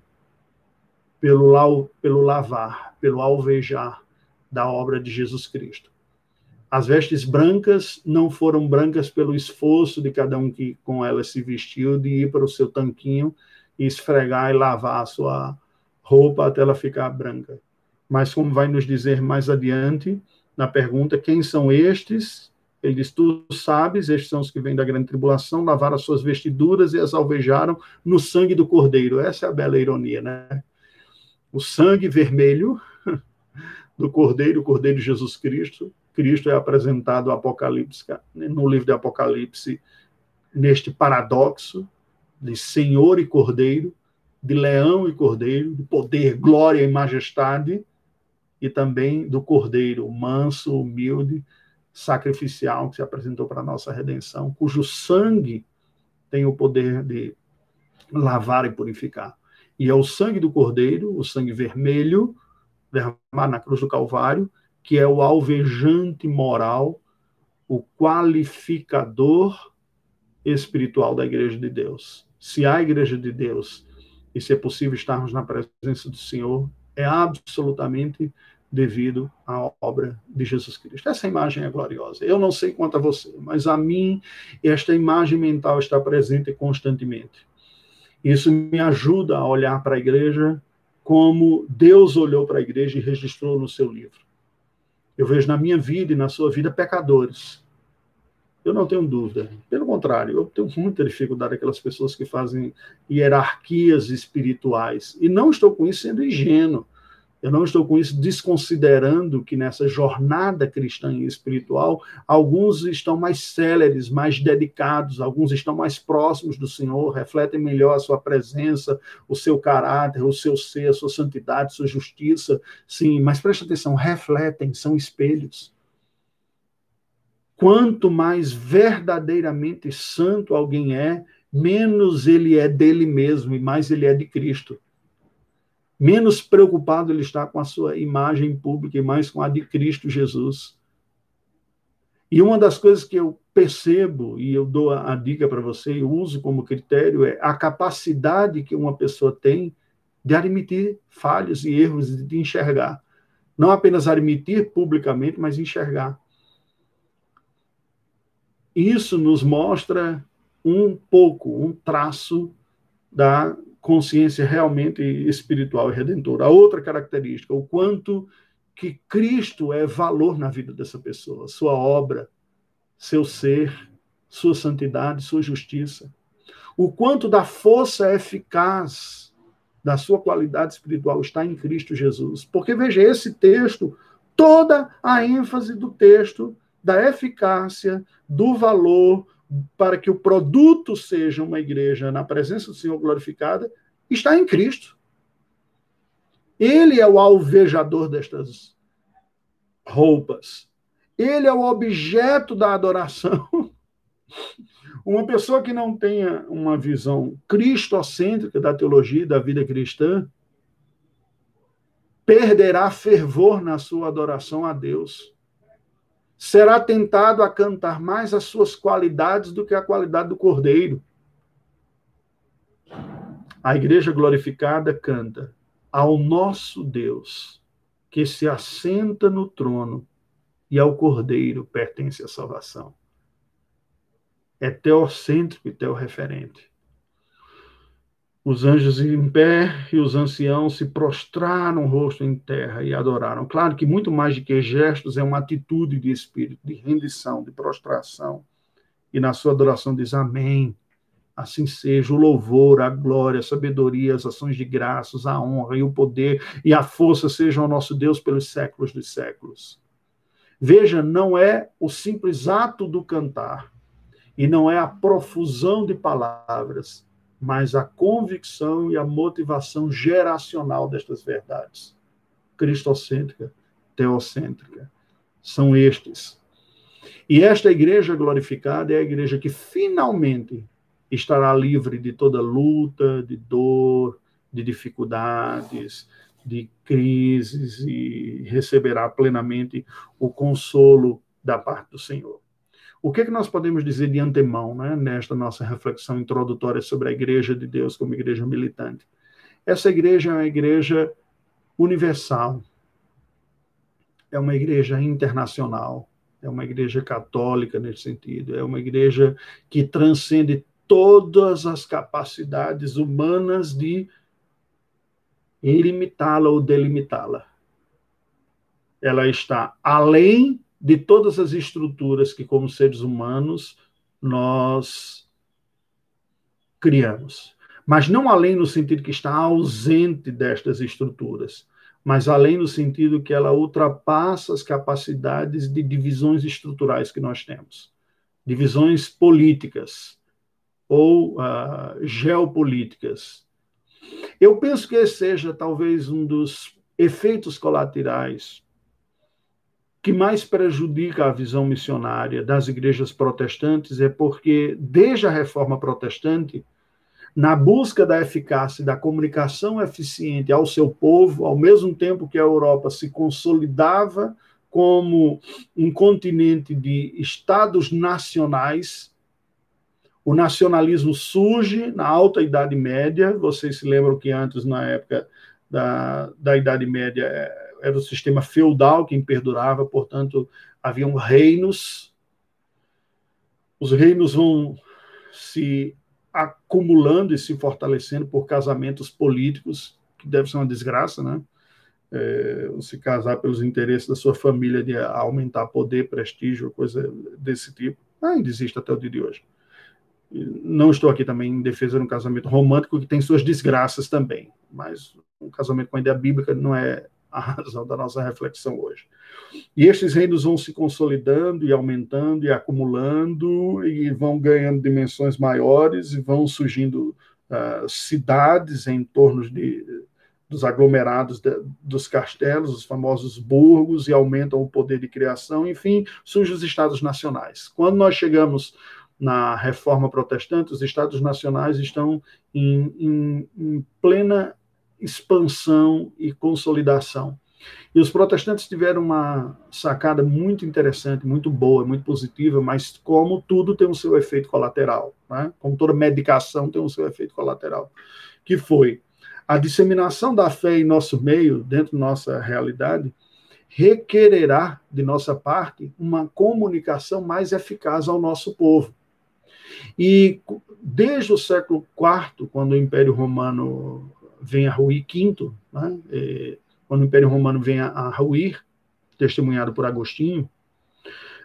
pelo, pelo lavar, pelo alvejar da obra de Jesus Cristo. As vestes brancas não foram brancas pelo esforço de cada um que com elas se vestiu de ir para o seu tanquinho e esfregar e lavar a sua roupa até ela ficar branca. Mas como vai nos dizer mais adiante na pergunta quem são estes? Ele diz: Tu sabes, estes são os que vêm da grande tribulação, lavaram as suas vestiduras e as alvejaram no sangue do cordeiro. Essa é a bela ironia, né? O sangue vermelho do cordeiro, o cordeiro de Jesus Cristo, Cristo é apresentado Apocalipse, no livro de Apocalipse, neste paradoxo de Senhor e Cordeiro, de leão e cordeiro, de poder, glória e majestade, e também do cordeiro manso, humilde, sacrificial que se apresentou para a nossa redenção, cujo sangue tem o poder de lavar e purificar. E é o sangue do cordeiro, o sangue vermelho, derramado na cruz do Calvário, que é o alvejante moral, o qualificador espiritual da Igreja de Deus. Se há Igreja de Deus e se é possível estarmos na presença do Senhor, é absolutamente devido à obra de Jesus Cristo. Essa imagem é gloriosa. Eu não sei quanto a você, mas a mim esta imagem mental está presente constantemente. Isso me ajuda a olhar para a igreja como Deus olhou para a igreja e registrou no seu livro. Eu vejo na minha vida e na sua vida pecadores. Eu não tenho dúvida. Pelo contrário, eu tenho muita dificuldade aquelas pessoas que fazem hierarquias espirituais. E não estou com isso sendo ingênuo. Eu não estou com isso desconsiderando que nessa jornada cristã e espiritual, alguns estão mais céleres, mais dedicados, alguns estão mais próximos do Senhor, refletem melhor a sua presença, o seu caráter, o seu ser, a sua santidade, a sua justiça. Sim, mas preste atenção, refletem, são espelhos. Quanto mais verdadeiramente santo alguém é, menos ele é dele mesmo e mais ele é de Cristo menos preocupado ele está com a sua imagem pública e mais com a de Cristo Jesus. E uma das coisas que eu percebo, e eu dou a, dica para você, e uso como critério, é a capacidade que uma pessoa tem de admitir falhas e erros e de enxergar. Não apenas admitir publicamente, mas enxergar. Isso nos mostra um pouco, um traço da consciência realmente espiritual e redentora. A outra característica, o quanto que Cristo é valor na vida dessa pessoa, sua obra, seu ser, sua santidade, sua justiça. O quanto da força eficaz da sua qualidade espiritual está em Cristo Jesus. Porque veja, esse texto, toda a ênfase do texto da eficácia, do valor, para que o produto seja uma igreja na presença do Senhor glorificada, está em Cristo. Ele é o alvejador destas roupas. Ele é o objeto da adoração. Uma pessoa que não tenha uma visão cristocêntrica da teologia e da vida cristã perderá fervor na sua adoração a Deus. Será tentado a cantar mais as suas qualidades do que a qualidade do cordeiro. A igreja glorificada canta ao nosso Deus, que se assenta no trono, e ao cordeiro pertence a salvação é teocêntrico e teorreferente. Os anjos em pé e os anciãos se prostraram o rosto em terra e adoraram. Claro que muito mais do que gestos é uma atitude de espírito, de rendição, de prostração. E na sua adoração diz amém. Assim seja o louvor, a glória, a sabedoria, as ações de graças, a honra e o poder e a força sejam ao nosso Deus pelos séculos dos séculos. Veja, não é o simples ato do cantar, e não é a profusão de palavras, mas a convicção e a motivação geracional destas verdades. Cristocêntrica, teocêntrica. São estes. E esta igreja glorificada é a igreja que finalmente estará livre de toda luta, de dor, de dificuldades, de crises e receberá plenamente o consolo da parte do Senhor. O que, é que nós podemos dizer de antemão, né, nesta nossa reflexão introdutória sobre a Igreja de Deus como igreja militante? Essa igreja é uma igreja universal, é uma igreja internacional, é uma igreja católica nesse sentido, é uma igreja que transcende todas as capacidades humanas de limitá-la ou delimitá-la. Ela está além de todas as estruturas que, como seres humanos, nós criamos. Mas não além no sentido que está ausente destas estruturas, mas além no sentido que ela ultrapassa as capacidades de divisões estruturais que nós temos. Divisões políticas ou uh, geopolíticas. Eu penso que esse seja talvez um dos efeitos colaterais que mais prejudica a visão missionária das igrejas protestantes é porque, desde a reforma protestante, na busca da eficácia e da comunicação eficiente ao seu povo, ao mesmo tempo que a Europa se consolidava como um continente de estados nacionais, o nacionalismo surge na Alta Idade Média. Vocês se lembram que antes, na época da, da Idade Média, era o sistema feudal que perdurava, portanto, haviam reinos. Os reinos vão se acumulando e se fortalecendo por casamentos políticos, que deve ser uma desgraça, né? É, se casar pelos interesses da sua família de aumentar poder, prestígio, coisa desse tipo. Ainda existe até o dia de hoje. Não estou aqui também em defesa de um casamento romântico que tem suas desgraças também, mas um casamento com a ideia bíblica não é a razão da nossa reflexão hoje. E estes reinos vão se consolidando e aumentando e acumulando e vão ganhando dimensões maiores e vão surgindo uh, cidades em torno de, dos aglomerados de, dos castelos, os famosos burgos, e aumentam o poder de criação. Enfim, surgem os estados nacionais. Quando nós chegamos na reforma protestante, os estados nacionais estão em, em, em plena expansão e consolidação. E os protestantes tiveram uma sacada muito interessante, muito boa, muito positiva, mas como tudo tem o seu efeito colateral, né? como toda medicação tem o seu efeito colateral, que foi a disseminação da fé em nosso meio, dentro da nossa realidade, requererá de nossa parte uma comunicação mais eficaz ao nosso povo. E desde o século IV, quando o Império Romano vem a ruir, quinto, né, é, quando o Império Romano vem a, ruir, testemunhado por Agostinho,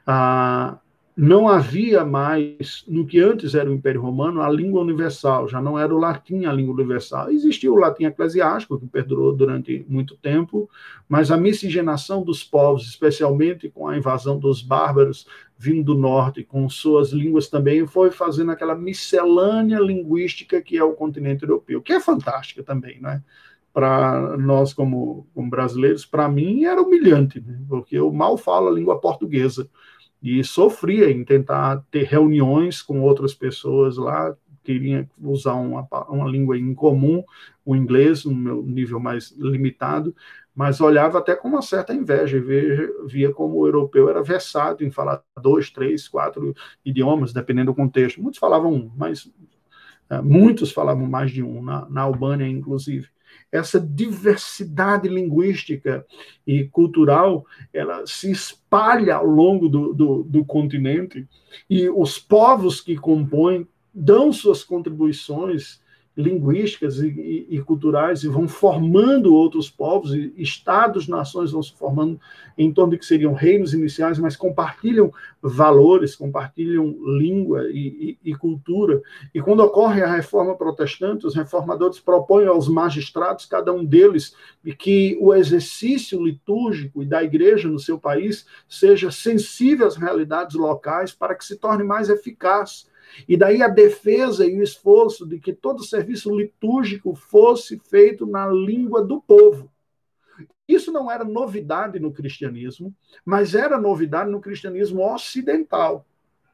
a, não havia mais, no que antes era o Império Romano, a língua universal, já não era o latim a língua universal. Existia o latim eclesiástico, que perdurou durante muito tempo, mas a miscigenação dos povos, especialmente com a invasão dos bárbaros vindo do norte, com suas línguas também, foi fazendo aquela miscelânea linguística que é o continente europeu, que é fantástica também, né? Para nós, como, como brasileiros, para mim era humilhante, né? porque eu mal falo a língua portuguesa e sofria em tentar ter reuniões com outras pessoas lá, queria usar uma, uma língua em comum, o inglês, no meu nível mais limitado, mas olhava até com uma certa inveja e via, via como o europeu era versado em falar dois, três, quatro idiomas, dependendo do contexto. Muitos falavam um, mas é, muitos falavam mais de um, na, na Albânia, inclusive essa diversidade linguística e cultural, ela se espalha ao longo do, do, do continente e os povos que compõem dão suas contribuições linguísticas e, e, e, culturais e vão formando outros povos, e estados, nações vão se formando em torno de que seriam reinos iniciais, mas compartilham valores, compartilham língua e, e, cultura. E quando ocorre a reforma protestante, os reformadores propõem aos magistrados, cada um deles, que o exercício litúrgico e da igreja no seu país seja sensível às realidades locais para que se torne mais eficaz e daí a defesa e o esforço de que todo serviço litúrgico fosse feito na língua do povo. Isso não era novidade no cristianismo, mas era novidade no cristianismo ocidental.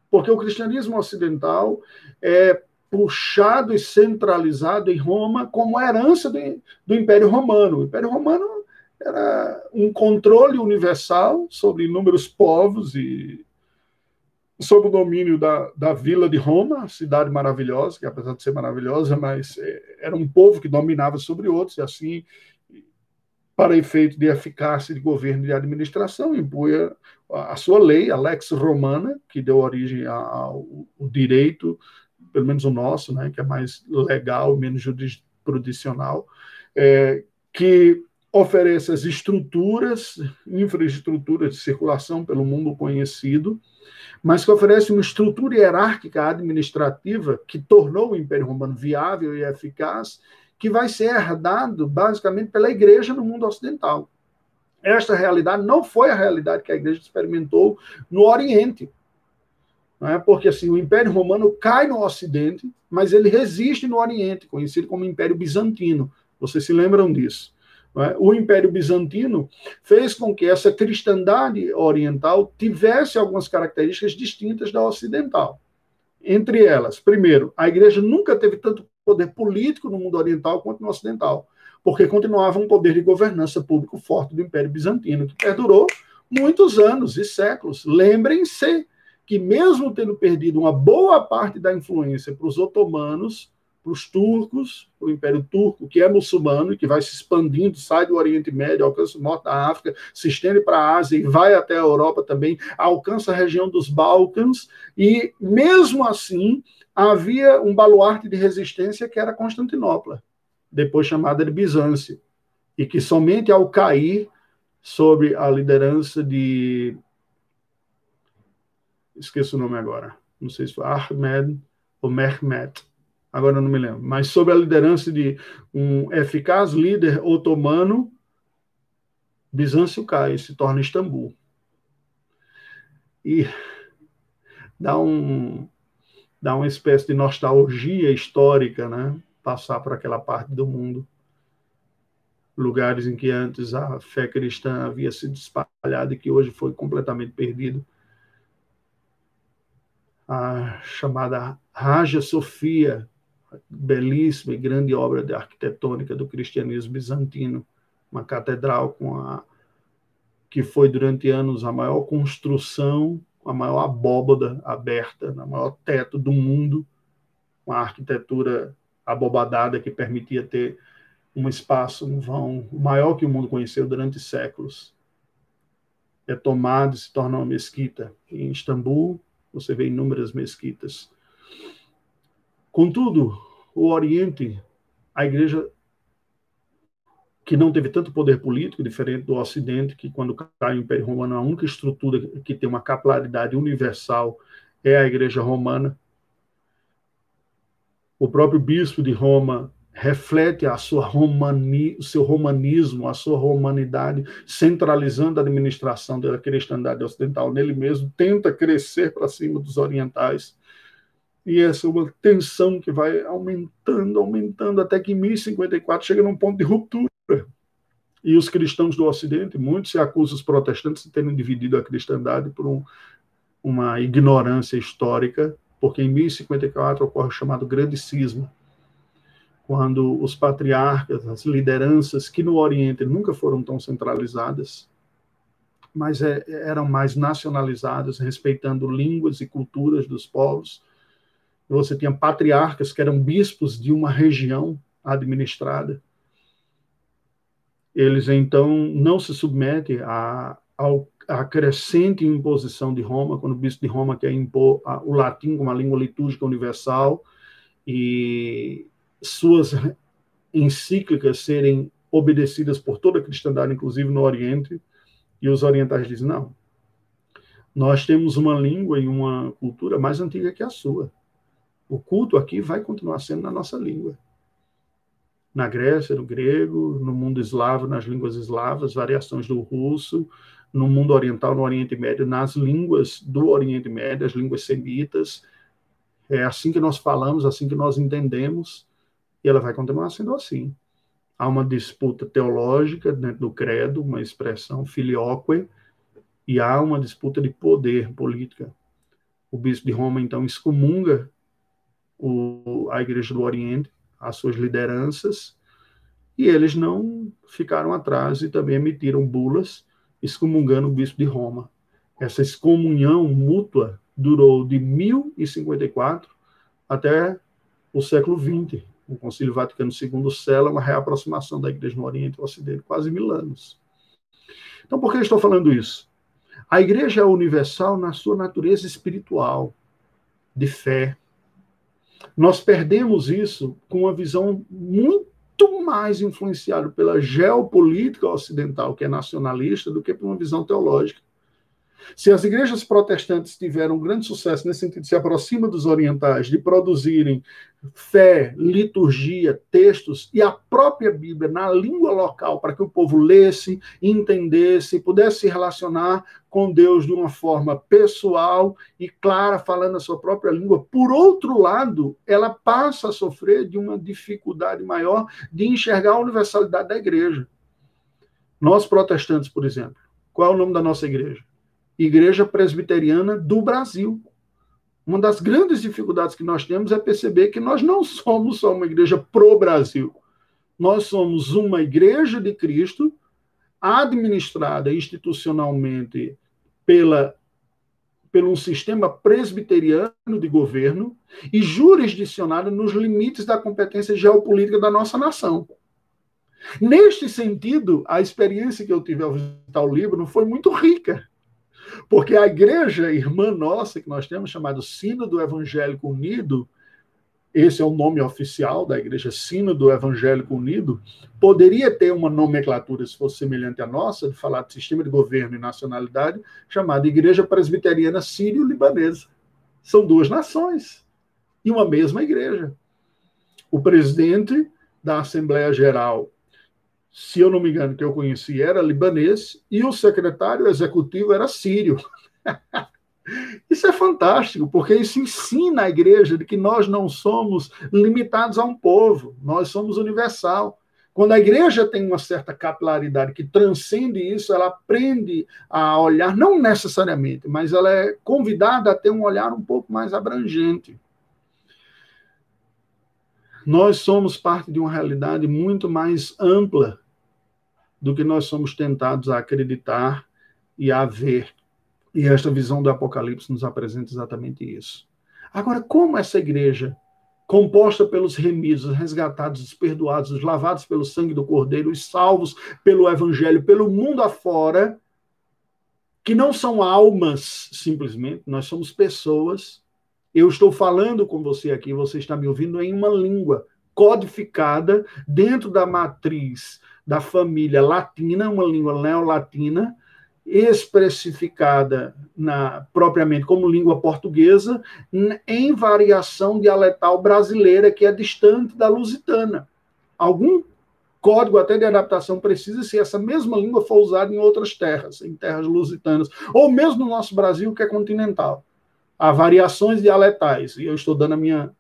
Porque o cristianismo ocidental é puxado e centralizado em Roma como herança do, do Império Romano. O Império Romano era um controle universal sobre inúmeros povos e sob o domínio da, da Vila de Roma, cidade maravilhosa, que apesar de ser maravilhosa, mas é, era um povo que dominava sobre outros, e assim, para efeito de eficácia de governo e de administração, impunha a sua lei, a Lex Romana, que deu origem ao, ao direito, pelo menos o nosso, né, que é mais legal, menos jurisprudencial, é, que oferece as estruturas, infraestruturas de circulação pelo mundo conhecido, mas que oferece uma estrutura hierárquica administrativa que tornou o Império Romano viável e eficaz, que vai ser herdado basicamente pela Igreja no mundo ocidental. Esta realidade não foi a realidade que a Igreja experimentou no Oriente. Não é? Porque assim, o Império Romano cai no Ocidente, mas ele resiste no Oriente, conhecido como Império Bizantino. Vocês se lembram disso? É? O Império Bizantino fez com que essa cristandade oriental tivesse algumas características distintas da ocidental. Entre elas, primeiro, a igreja nunca teve tanto poder político no mundo oriental quanto no ocidental, porque continuava um poder de governança público forte do Império Bizantino, que perdurou muitos anos e séculos. Lembrem-se que, mesmo tendo perdido uma boa parte da influência para os otomanos, para os turcos, para o Império Turco, que é muçulmano e que vai se expandindo, sai do Oriente Médio, alcança o norte da África, se estende para a Ásia e vai até a Europa também, alcança a região dos Balcãs, e mesmo assim havia um baluarte de resistência que era Constantinopla, depois chamada de Bizâncio, e que somente ao cair sob a liderança de esqueço o nome agora, não sei se foi Ahmed ou Mehmet, agora não me lembro, mas sob a liderança de um eficaz líder otomano, Bizâncio cai, se torna Istambul. E dá um dá uma espécie de nostalgia histórica, né? Passar por aquela parte do mundo, lugares em que antes a fé cristã havia sido espalhada e que hoje foi completamente perdido. A chamada Raja Sofia, belíssima e grande obra de arquitetônica do cristianismo bizantino, uma catedral com a que foi durante anos a maior construção, a maior abóbada aberta, o maior teto do mundo, uma arquitetura abobadada que permitia ter um espaço, um vão maior que o mundo conheceu durante séculos. É tomado e se torna uma mesquita. Em Istambul, você vê inúmeras mesquitas Contudo, o Oriente, a igreja que não teve tanto poder político, diferente do Ocidente, que quando cai o Império Romano, a única estrutura que tem uma capilaridade universal é a Igreja Romana. O próprio bispo de Roma reflete a sua romani, o seu romanismo, a sua romanidade, centralizando a administração da cristandade ocidental nele mesmo, tenta crescer para cima dos orientais. E essa é uma tensão que vai aumentando, aumentando, até que em 1054 chega num ponto de ruptura. E os cristãos do Ocidente, muitos se acusam os protestantes de terem dividido a cristandade por um, uma ignorância histórica, porque em 1054 ocorre o chamado Grande Cisma, quando os patriarcas, as lideranças, que no Oriente nunca foram tão centralizadas, mas é, eram mais nacionalizadas, respeitando línguas e culturas dos povos. Você tinha patriarcas que eram bispos de uma região administrada eles então não se submetem à, à crescente imposição de Roma, quando o bispo de Roma quer impor a, o latim como a língua litúrgica universal e suas encíclicas serem obedecidas por toda a cristandade, inclusive no Oriente, e os orientais dizem: não, nós temos uma língua e uma cultura mais antiga que a sua. O culto aqui vai continuar sendo na nossa língua na Grécia, no grego, no mundo eslavo, nas línguas eslavas, variações do russo, no mundo oriental, no Oriente Médio, nas línguas do Oriente Médio, as línguas semitas. É assim que nós falamos, assim que nós entendemos, e ela vai continuar sendo assim. Há uma disputa teológica dentro do credo, uma expressão filioque, e há uma disputa de poder política. O bispo de Roma, então, excomunga o, a Igreja do Oriente, as suas lideranças, e eles não ficaram atrás e também emitiram bulas excomungando o bispo de Roma. Essa excomunhão mútua durou de 1054 até o século XX. O Concílio Vaticano II sela uma reaproximação da Igreja no Oriente no Ocidente, quase mil anos. Então, por que eu estou falando isso? A Igreja é universal na sua natureza espiritual, de fé, nós perdemos isso com uma visão muito mais influenciada pela geopolítica ocidental, que é nacionalista, do que por uma visão teológica. Se as igrejas protestantes tiveram um grande sucesso nesse sentido, se aproxima dos orientais, de produzirem fé, liturgia, textos e a própria Bíblia na língua local, para que o povo lesse, entendesse, pudesse se relacionar com Deus de uma forma pessoal e clara, falando a sua própria língua. Por outro lado, ela passa a sofrer de uma dificuldade maior de enxergar a universalidade da igreja. Nós protestantes, por exemplo, qual é o nome da nossa igreja? Igreja Presbiteriana do Brasil. Uma das grandes dificuldades que nós temos é perceber que nós não somos só uma igreja pro-Brasil. Nós somos uma igreja de Cristo, administrada institucionalmente pela pelo um sistema presbiteriano de governo e jurisdicionada nos limites da competência geopolítica da nossa nação. Neste sentido, a experiência que eu tive ao visitar o Líbano foi muito rica. Porque a igreja irmã nossa, que nós temos, chamado Sínodo Evangélico Unido, esse é o nome oficial da igreja Sínodo Evangélico Unido, poderia ter uma nomenclatura, se fosse semelhante à nossa, de falar de sistema de governo e nacionalidade, chamada Igreja Presbiteriana Sírio-Libanesa. São duas nações e uma mesma igreja. O presidente da Assembleia Geral se eu não me engano, que eu conheci, era libanês e o secretário executivo era sírio. Isso é fantástico, porque isso ensina a igreja de que nós não somos limitados a um povo, nós somos universal. Quando a igreja tem uma certa capilaridade que transcende isso, ela aprende a olhar, não necessariamente, mas ela é convidada a ter um olhar um pouco mais abrangente. Nós somos parte de uma realidade muito mais ampla do que nós somos tentados a acreditar e a ver. E esta visão do Apocalipse nos apresenta exatamente isso. Agora, como essa igreja, composta pelos remidos, resgatados, os perdoados, os lavados pelo sangue do Cordeiro, os salvos pelo Evangelho, pelo mundo afora, que não são almas simplesmente, nós somos pessoas Eu estou falando com você aqui, você está me ouvindo em uma língua codificada dentro da matriz da família latina, uma língua neolatina, expressificada na, propriamente como língua portuguesa, em variação dialetal brasileira, que é distante da lusitana. Algum código até de adaptação precisa se essa mesma língua for usada em outras terras, em terras lusitanas, ou mesmo no nosso Brasil, que é continental. Há variações dialetais, e eu estou dando a minha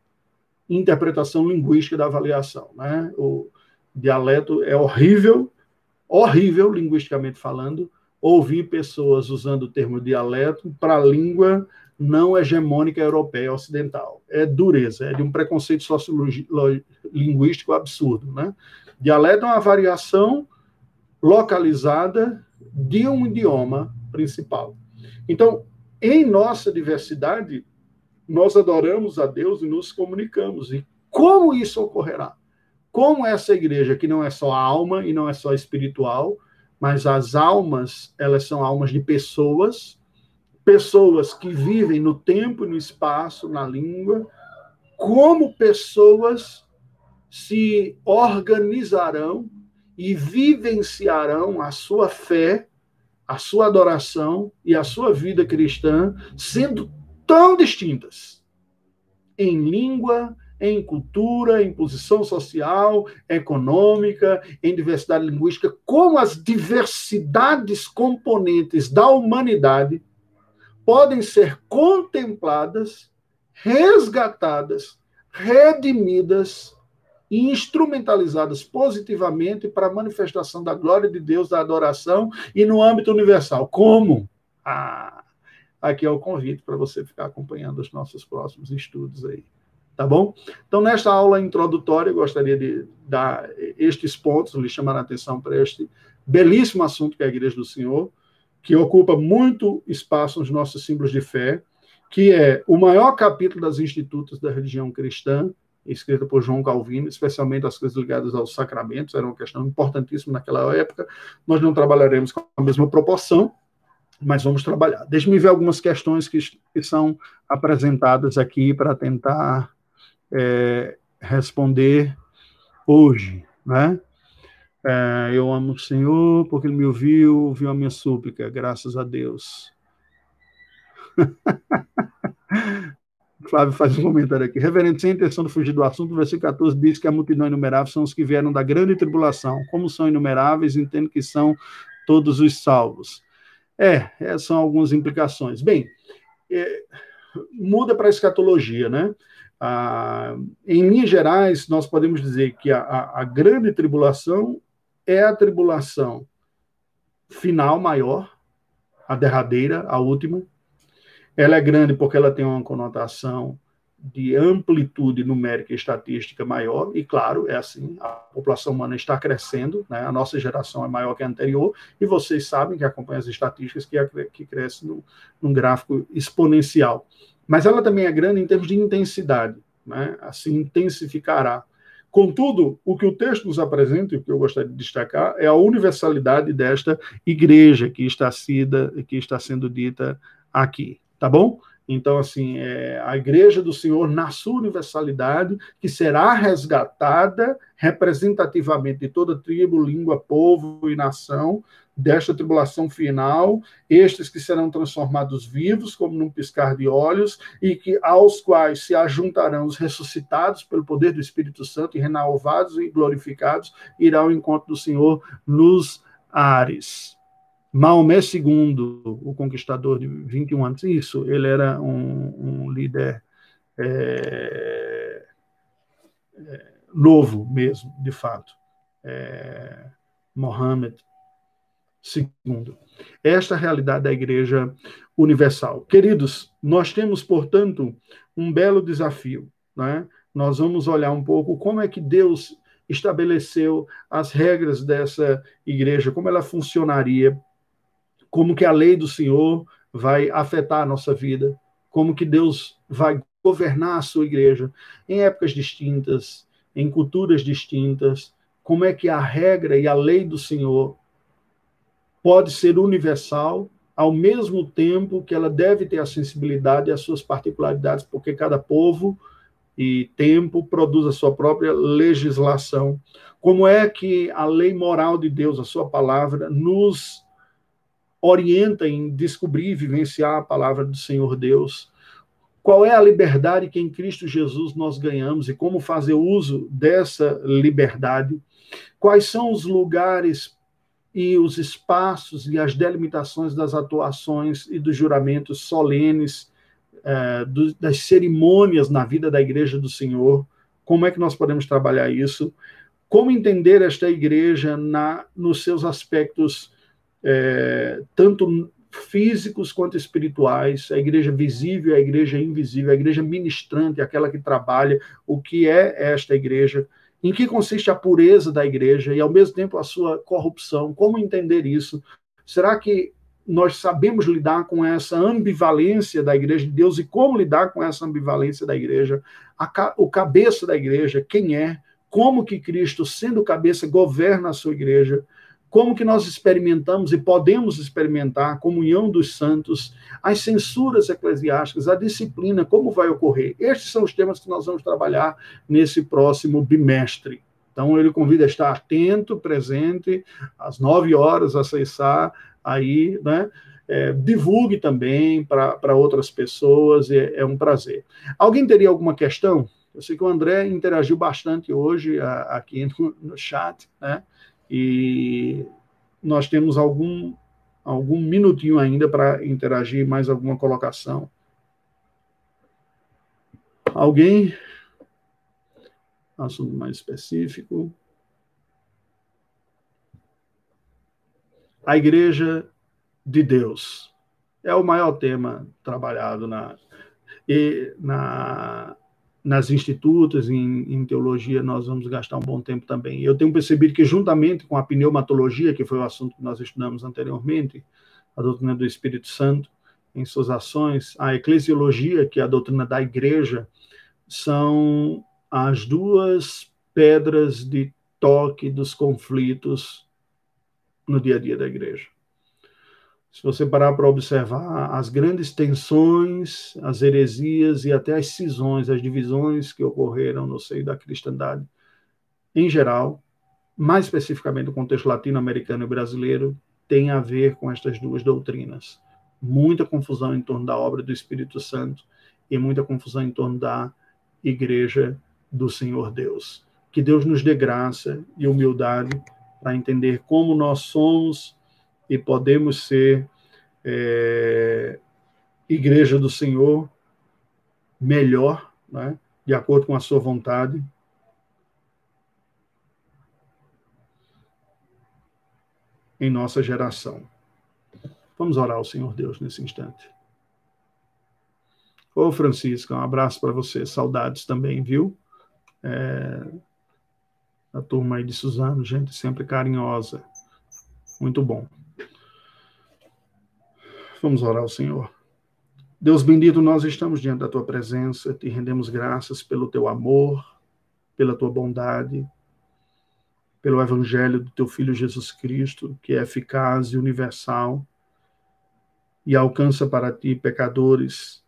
interpretação linguística da avaliação. Né? O dialeto é horrível, horrível, linguisticamente falando, ouvir pessoas usando o termo dialeto para a língua não hegemônica europeia ocidental. É dureza, é de um preconceito sociolinguístico absurdo. Né? Dialeto é uma variação localizada de um idioma principal. Então, em nossa diversidade, nós adoramos a Deus e nos comunicamos. E como isso ocorrerá? Como essa igreja, que não é só alma e não é só espiritual, mas as almas, elas são almas de pessoas, pessoas que vivem no tempo no espaço, na língua, como pessoas se organizarão e vivenciarão a sua fé, a sua adoração e a sua vida cristã, sendo tão distintas em língua, em cultura, em posição social, econômica, em diversidade linguística, como as diversidades componentes da humanidade podem ser contempladas, resgatadas, redimidas e instrumentalizadas positivamente para a manifestação da glória de Deus, da adoração e no âmbito universal. Como? Ah, aqui é o convite para você ficar acompanhando os nossos próximos estudos aí tá bom? Então, nesta aula introdutória, eu gostaria de dar estes pontos, lhe chamar a atenção para este belíssimo assunto que é a Igreja do Senhor, que ocupa muito espaço nos nossos símbolos de fé, que é o maior capítulo das Institutos da religião cristã, escrita por João Calvino, especialmente as coisas ligadas aos sacramentos, era uma questão importantíssima naquela época. Nós não trabalharemos com a mesma proporção, mas vamos trabalhar. Deixe-me ver algumas questões que, que são apresentadas aqui para tentar é, responder hoje, né? É, eu amo o Senhor porque Ele me ouviu, ouviu a minha súplica, graças a Deus. Flávio faz um comentário aqui. Reverendo, sem intenção de fugir do assunto, o versículo 14 diz que a multidão inumerável são os que vieram da grande tribulação. Como são inumeráveis, entendo que são todos os salvos. É, é são algumas implicações. Bem, é, muda para a escatologia, né? Ah, em linhas gerais, nós podemos dizer que a, a, a grande tribulação é a tribulação final maior, a derradeira, a última. Ela é grande porque ela tem uma conotação de amplitude numérica e estatística maior, e claro, é assim, a população humana está crescendo, né? a nossa geração é maior que a anterior, e vocês sabem que acompanham as estatísticas que, que cresce num gráfico exponencial mas ela também é grande em termos de intensidade, né? assim intensificará. Contudo, o que o texto nos apresenta, e o que eu gostaria de destacar, é a universalidade desta igreja que está, sida, que está sendo dita aqui, tá bom? Então, assim, é a igreja do Senhor, na sua universalidade, que será resgatada representativamente de toda tribo, língua, povo e nação, desta tribulação final, estes que serão transformados vivos, como num piscar de olhos, e que aos quais se ajuntarão os ressuscitados pelo poder do Espírito Santo e renovados e glorificados, irá ao encontro do Senhor nos ares. Maomé II, o conquistador de 21 anos, isso, ele era um, um líder é, é, novo mesmo, de fato. É, Mohammed segundo. Esta é realidade da Igreja Universal. Queridos, nós temos, portanto, um belo desafio. Né? Nós vamos olhar um pouco como é que Deus estabeleceu as regras dessa igreja, como ela funcionaria, como que a lei do Senhor vai afetar a nossa vida, como que Deus vai governar a sua igreja em épocas distintas, em culturas distintas, como é que a regra e a lei do Senhor pode ser universal ao mesmo tempo que ela deve ter a sensibilidade às suas particularidades, porque cada povo e tempo produz a sua própria legislação. Como é que a lei moral de Deus, a sua palavra, nos orienta em descobrir e vivenciar a palavra do Senhor Deus? Qual é a liberdade que em Cristo Jesus nós ganhamos e como fazer uso dessa liberdade? Quais são os lugares e os espaços e as delimitações das atuações e dos juramentos solenes, é, do, das cerimônias na vida da Igreja do Senhor? Como é que nós podemos trabalhar isso? Como entender esta igreja na, nos seus aspectos, é, tanto físicos quanto espirituais, a igreja visível, a igreja invisível, a igreja ministrante, aquela que trabalha, o que é esta igreja? Em que consiste a pureza da igreja e, ao mesmo tempo, a sua corrupção. Como entender isso? Será que nós sabemos lidar com essa ambivalência da igreja de Deus e como lidar com essa ambivalência da igreja? A, o cabeça da igreja, quem é? Como que Cristo, sendo cabeça, governa a sua igreja? Como que nós experimentamos e podemos experimentar a comunhão dos santos, as censuras eclesiásticas, a disciplina, como vai ocorrer. Estes são os temas que nós vamos trabalhar nesse próximo bimestre. Então, ele convida a estar atento, presente, às nove horas, acessar aí, né? É, divulgue também para outras pessoas, é, é, um prazer. Alguém teria alguma questão? Eu sei que o André interagiu bastante hoje a, aqui no, no chat, né? E nós temos algum, algum minutinho ainda para interagir, mais alguma colocação. Alguém? Assunto mais específico. A Igreja de Deus é o maior tema trabalhado na, e na nas institutos, em, em, teologia, nós vamos gastar um bom tempo também. Eu tenho percebido que, juntamente com a pneumatologia, que foi o assunto que nós estudamos anteriormente, a doutrina do Espírito Santo, em suas ações, a eclesiologia, que é a doutrina da igreja, são as duas pedras de toque dos conflitos no dia a dia da igreja se você parar para observar as grandes tensões, as heresias e até as cisões, as divisões que ocorreram no seio da cristandade em geral, mais especificamente no contexto latino-americano e brasileiro, tem a ver com estas duas doutrinas. Muita confusão em torno da obra do Espírito Santo e muita confusão em torno da Igreja do Senhor Deus. Que Deus nos dê graça e humildade para entender como nós somos e podemos ser é, igreja do Senhor melhor, né, de acordo com a sua vontade. Em nossa geração. Vamos orar ao Senhor Deus nesse instante. Ô Francisco, um abraço para você. Saudades também, viu? É, a turma aí de Suzano, gente sempre carinhosa. Muito bom. Vamos orar ao Senhor. Deus bendito, nós estamos diante da tua presença, te rendemos graças pelo teu amor, pela tua bondade, pelo evangelho do teu filho Jesus Cristo, que é eficaz e universal e alcança para ti pecadores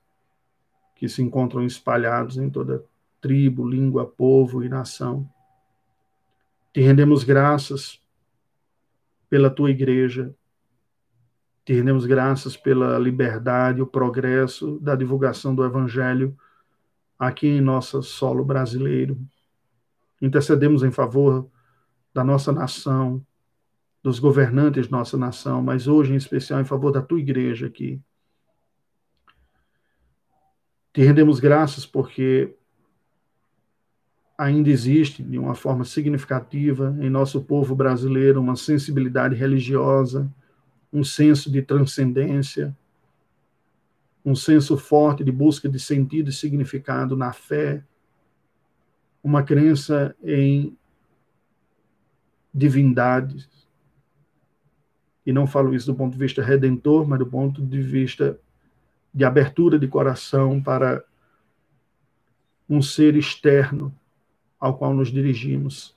que se encontram espalhados em toda tribo, língua, povo e nação. Te rendemos graças pela tua igreja, te rendemos graças pela liberdade, o progresso da divulgação do Evangelho aqui em nosso solo brasileiro. Intercedemos em favor da nossa nação, dos governantes de nossa nação, mas hoje em especial em favor da tua igreja aqui. Te rendemos graças porque ainda existe, de uma forma significativa, em nosso povo brasileiro, uma sensibilidade religiosa um senso de transcendência, um senso forte de busca de sentido e significado na fé, uma crença em divindade. E não falo isso do ponto de vista redentor, mas do ponto de vista de abertura de coração para um ser externo ao qual nos dirigimos.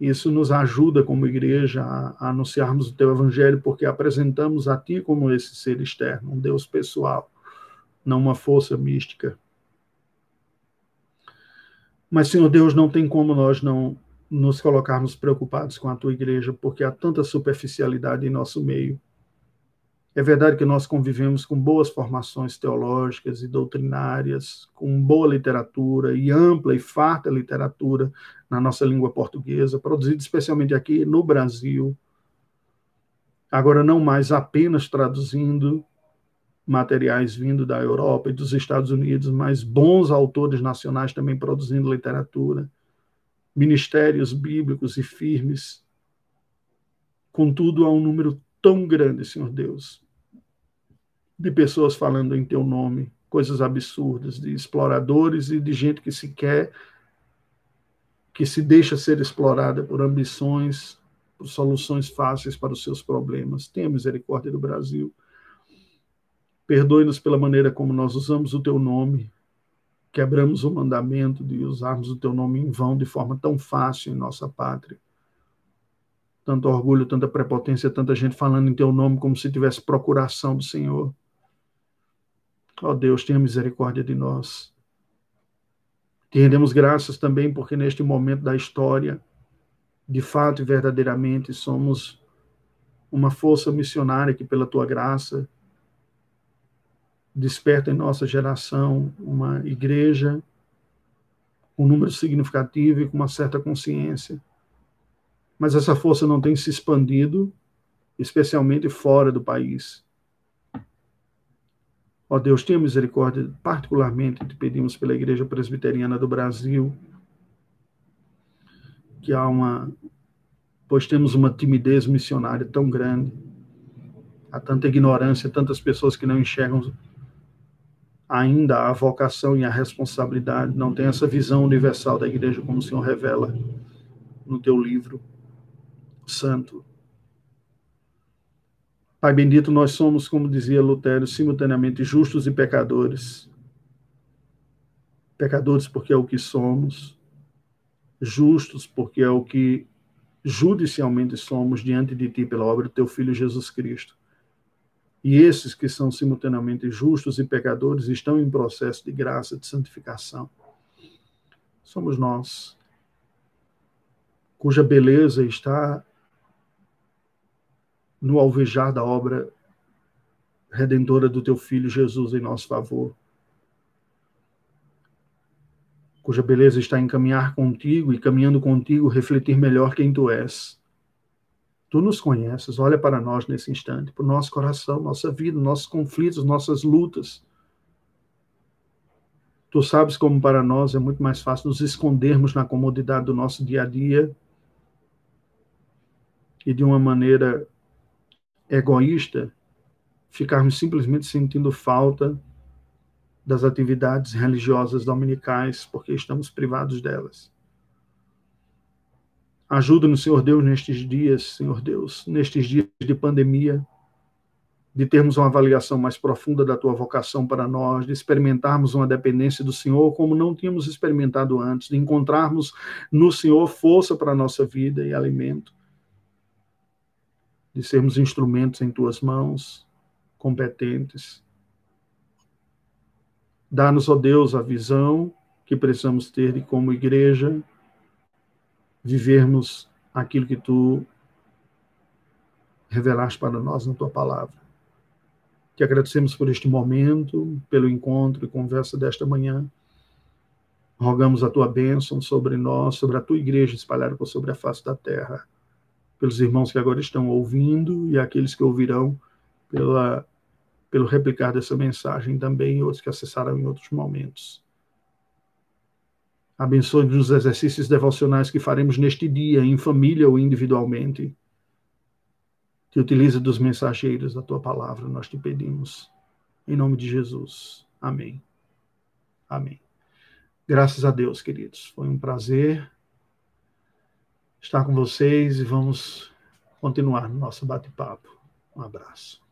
Isso nos ajuda como igreja a, anunciarmos o teu evangelho, porque apresentamos a ti como esse ser externo, um Deus pessoal, não uma força mística. Mas, Senhor Deus, não tem como nós não nos colocarmos preocupados com a tua igreja, porque há tanta superficialidade em nosso meio. É verdade que nós convivemos com boas formações teológicas e doutrinárias, com boa literatura e ampla e farta literatura na nossa língua portuguesa, produzida especialmente aqui no Brasil. Agora, não mais apenas traduzindo materiais vindo da Europa e dos Estados Unidos, mas bons autores nacionais também produzindo literatura, ministérios bíblicos e firmes. Contudo, há um número tão grande, Senhor Deus, de pessoas falando em teu nome, coisas absurdas, de exploradores e de gente que se quer, que se deixa ser explorada por ambições, por soluções fáceis para os seus problemas. Tenha misericórdia do Brasil. Perdoe-nos pela maneira como nós usamos o teu nome, quebramos o mandamento de usarmos o teu nome em vão de forma tão fácil em nossa pátria tanto orgulho, tanta prepotência, tanta gente falando em teu nome como se tivesse procuração do Senhor. Ó oh Deus, tenha misericórdia de nós. Te rendemos graças também porque neste momento da história, de fato e verdadeiramente, somos uma força missionária que, pela tua graça, desperta em nossa geração uma igreja um número significativo e com uma certa consciência mas essa força não tem se expandido, especialmente fora do país. Ó Deus, tenha misericórdia, particularmente te pedimos pela Igreja Presbiteriana do Brasil, que há uma, pois temos uma timidez missionária tão grande, há tanta ignorância, tantas pessoas que não enxergam ainda a vocação e a responsabilidade, não tem essa visão universal da igreja como o Senhor revela no teu livro santo. Pai bendito, nós somos, como dizia Lutero, simultaneamente justos e pecadores. Pecadores porque é o que somos, justos porque é o que judicialmente somos diante de ti pela obra do teu filho Jesus Cristo. E esses que são simultaneamente justos e pecadores estão em processo de graça, de santificação. Somos nós, cuja beleza está no alvejar da obra redentora do teu filho Jesus em nosso favor, cuja beleza está em caminhar contigo e caminhando contigo refletir melhor quem tu és. Tu nos conheces, olha para nós nesse instante, para o nosso coração, nossa vida, nossos conflitos, nossas lutas. Tu sabes como para nós é muito mais fácil nos escondermos na comodidade do nosso dia a dia e de uma maneira egoísta ficarmos simplesmente sentindo falta das atividades religiosas dominicais porque estamos privados delas. Ajuda-nos, Senhor Deus, nestes dias, Senhor Deus, nestes dias de pandemia, de termos uma avaliação mais profunda da tua vocação para nós, de experimentarmos uma dependência do Senhor como não tínhamos experimentado antes, de encontrarmos no Senhor força para a nossa vida e alimento de sermos instrumentos em tuas mãos, competentes. Dá-nos, ó Deus, a visão que precisamos ter de como igreja vivermos aquilo que tu revelaste para nós na tua palavra. Que agradecemos por este momento, pelo encontro e conversa desta manhã. Rogamos a tua bênção sobre nós, sobre a tua igreja espalhada por sobre a face da terra pelos irmãos que agora estão ouvindo e aqueles que ouvirão pela, pelo replicar dessa mensagem também e outros que acessarão em outros momentos. Abençoe-nos nos exercícios devocionais que faremos neste dia, em família ou individualmente. Que utilize dos mensageiros da tua palavra, nós te pedimos. Em nome de Jesus. Amém. Amém. Graças a Deus, queridos. Foi um prazer estar com vocês e vamos continuar no nosso bate-papo. Um abraço.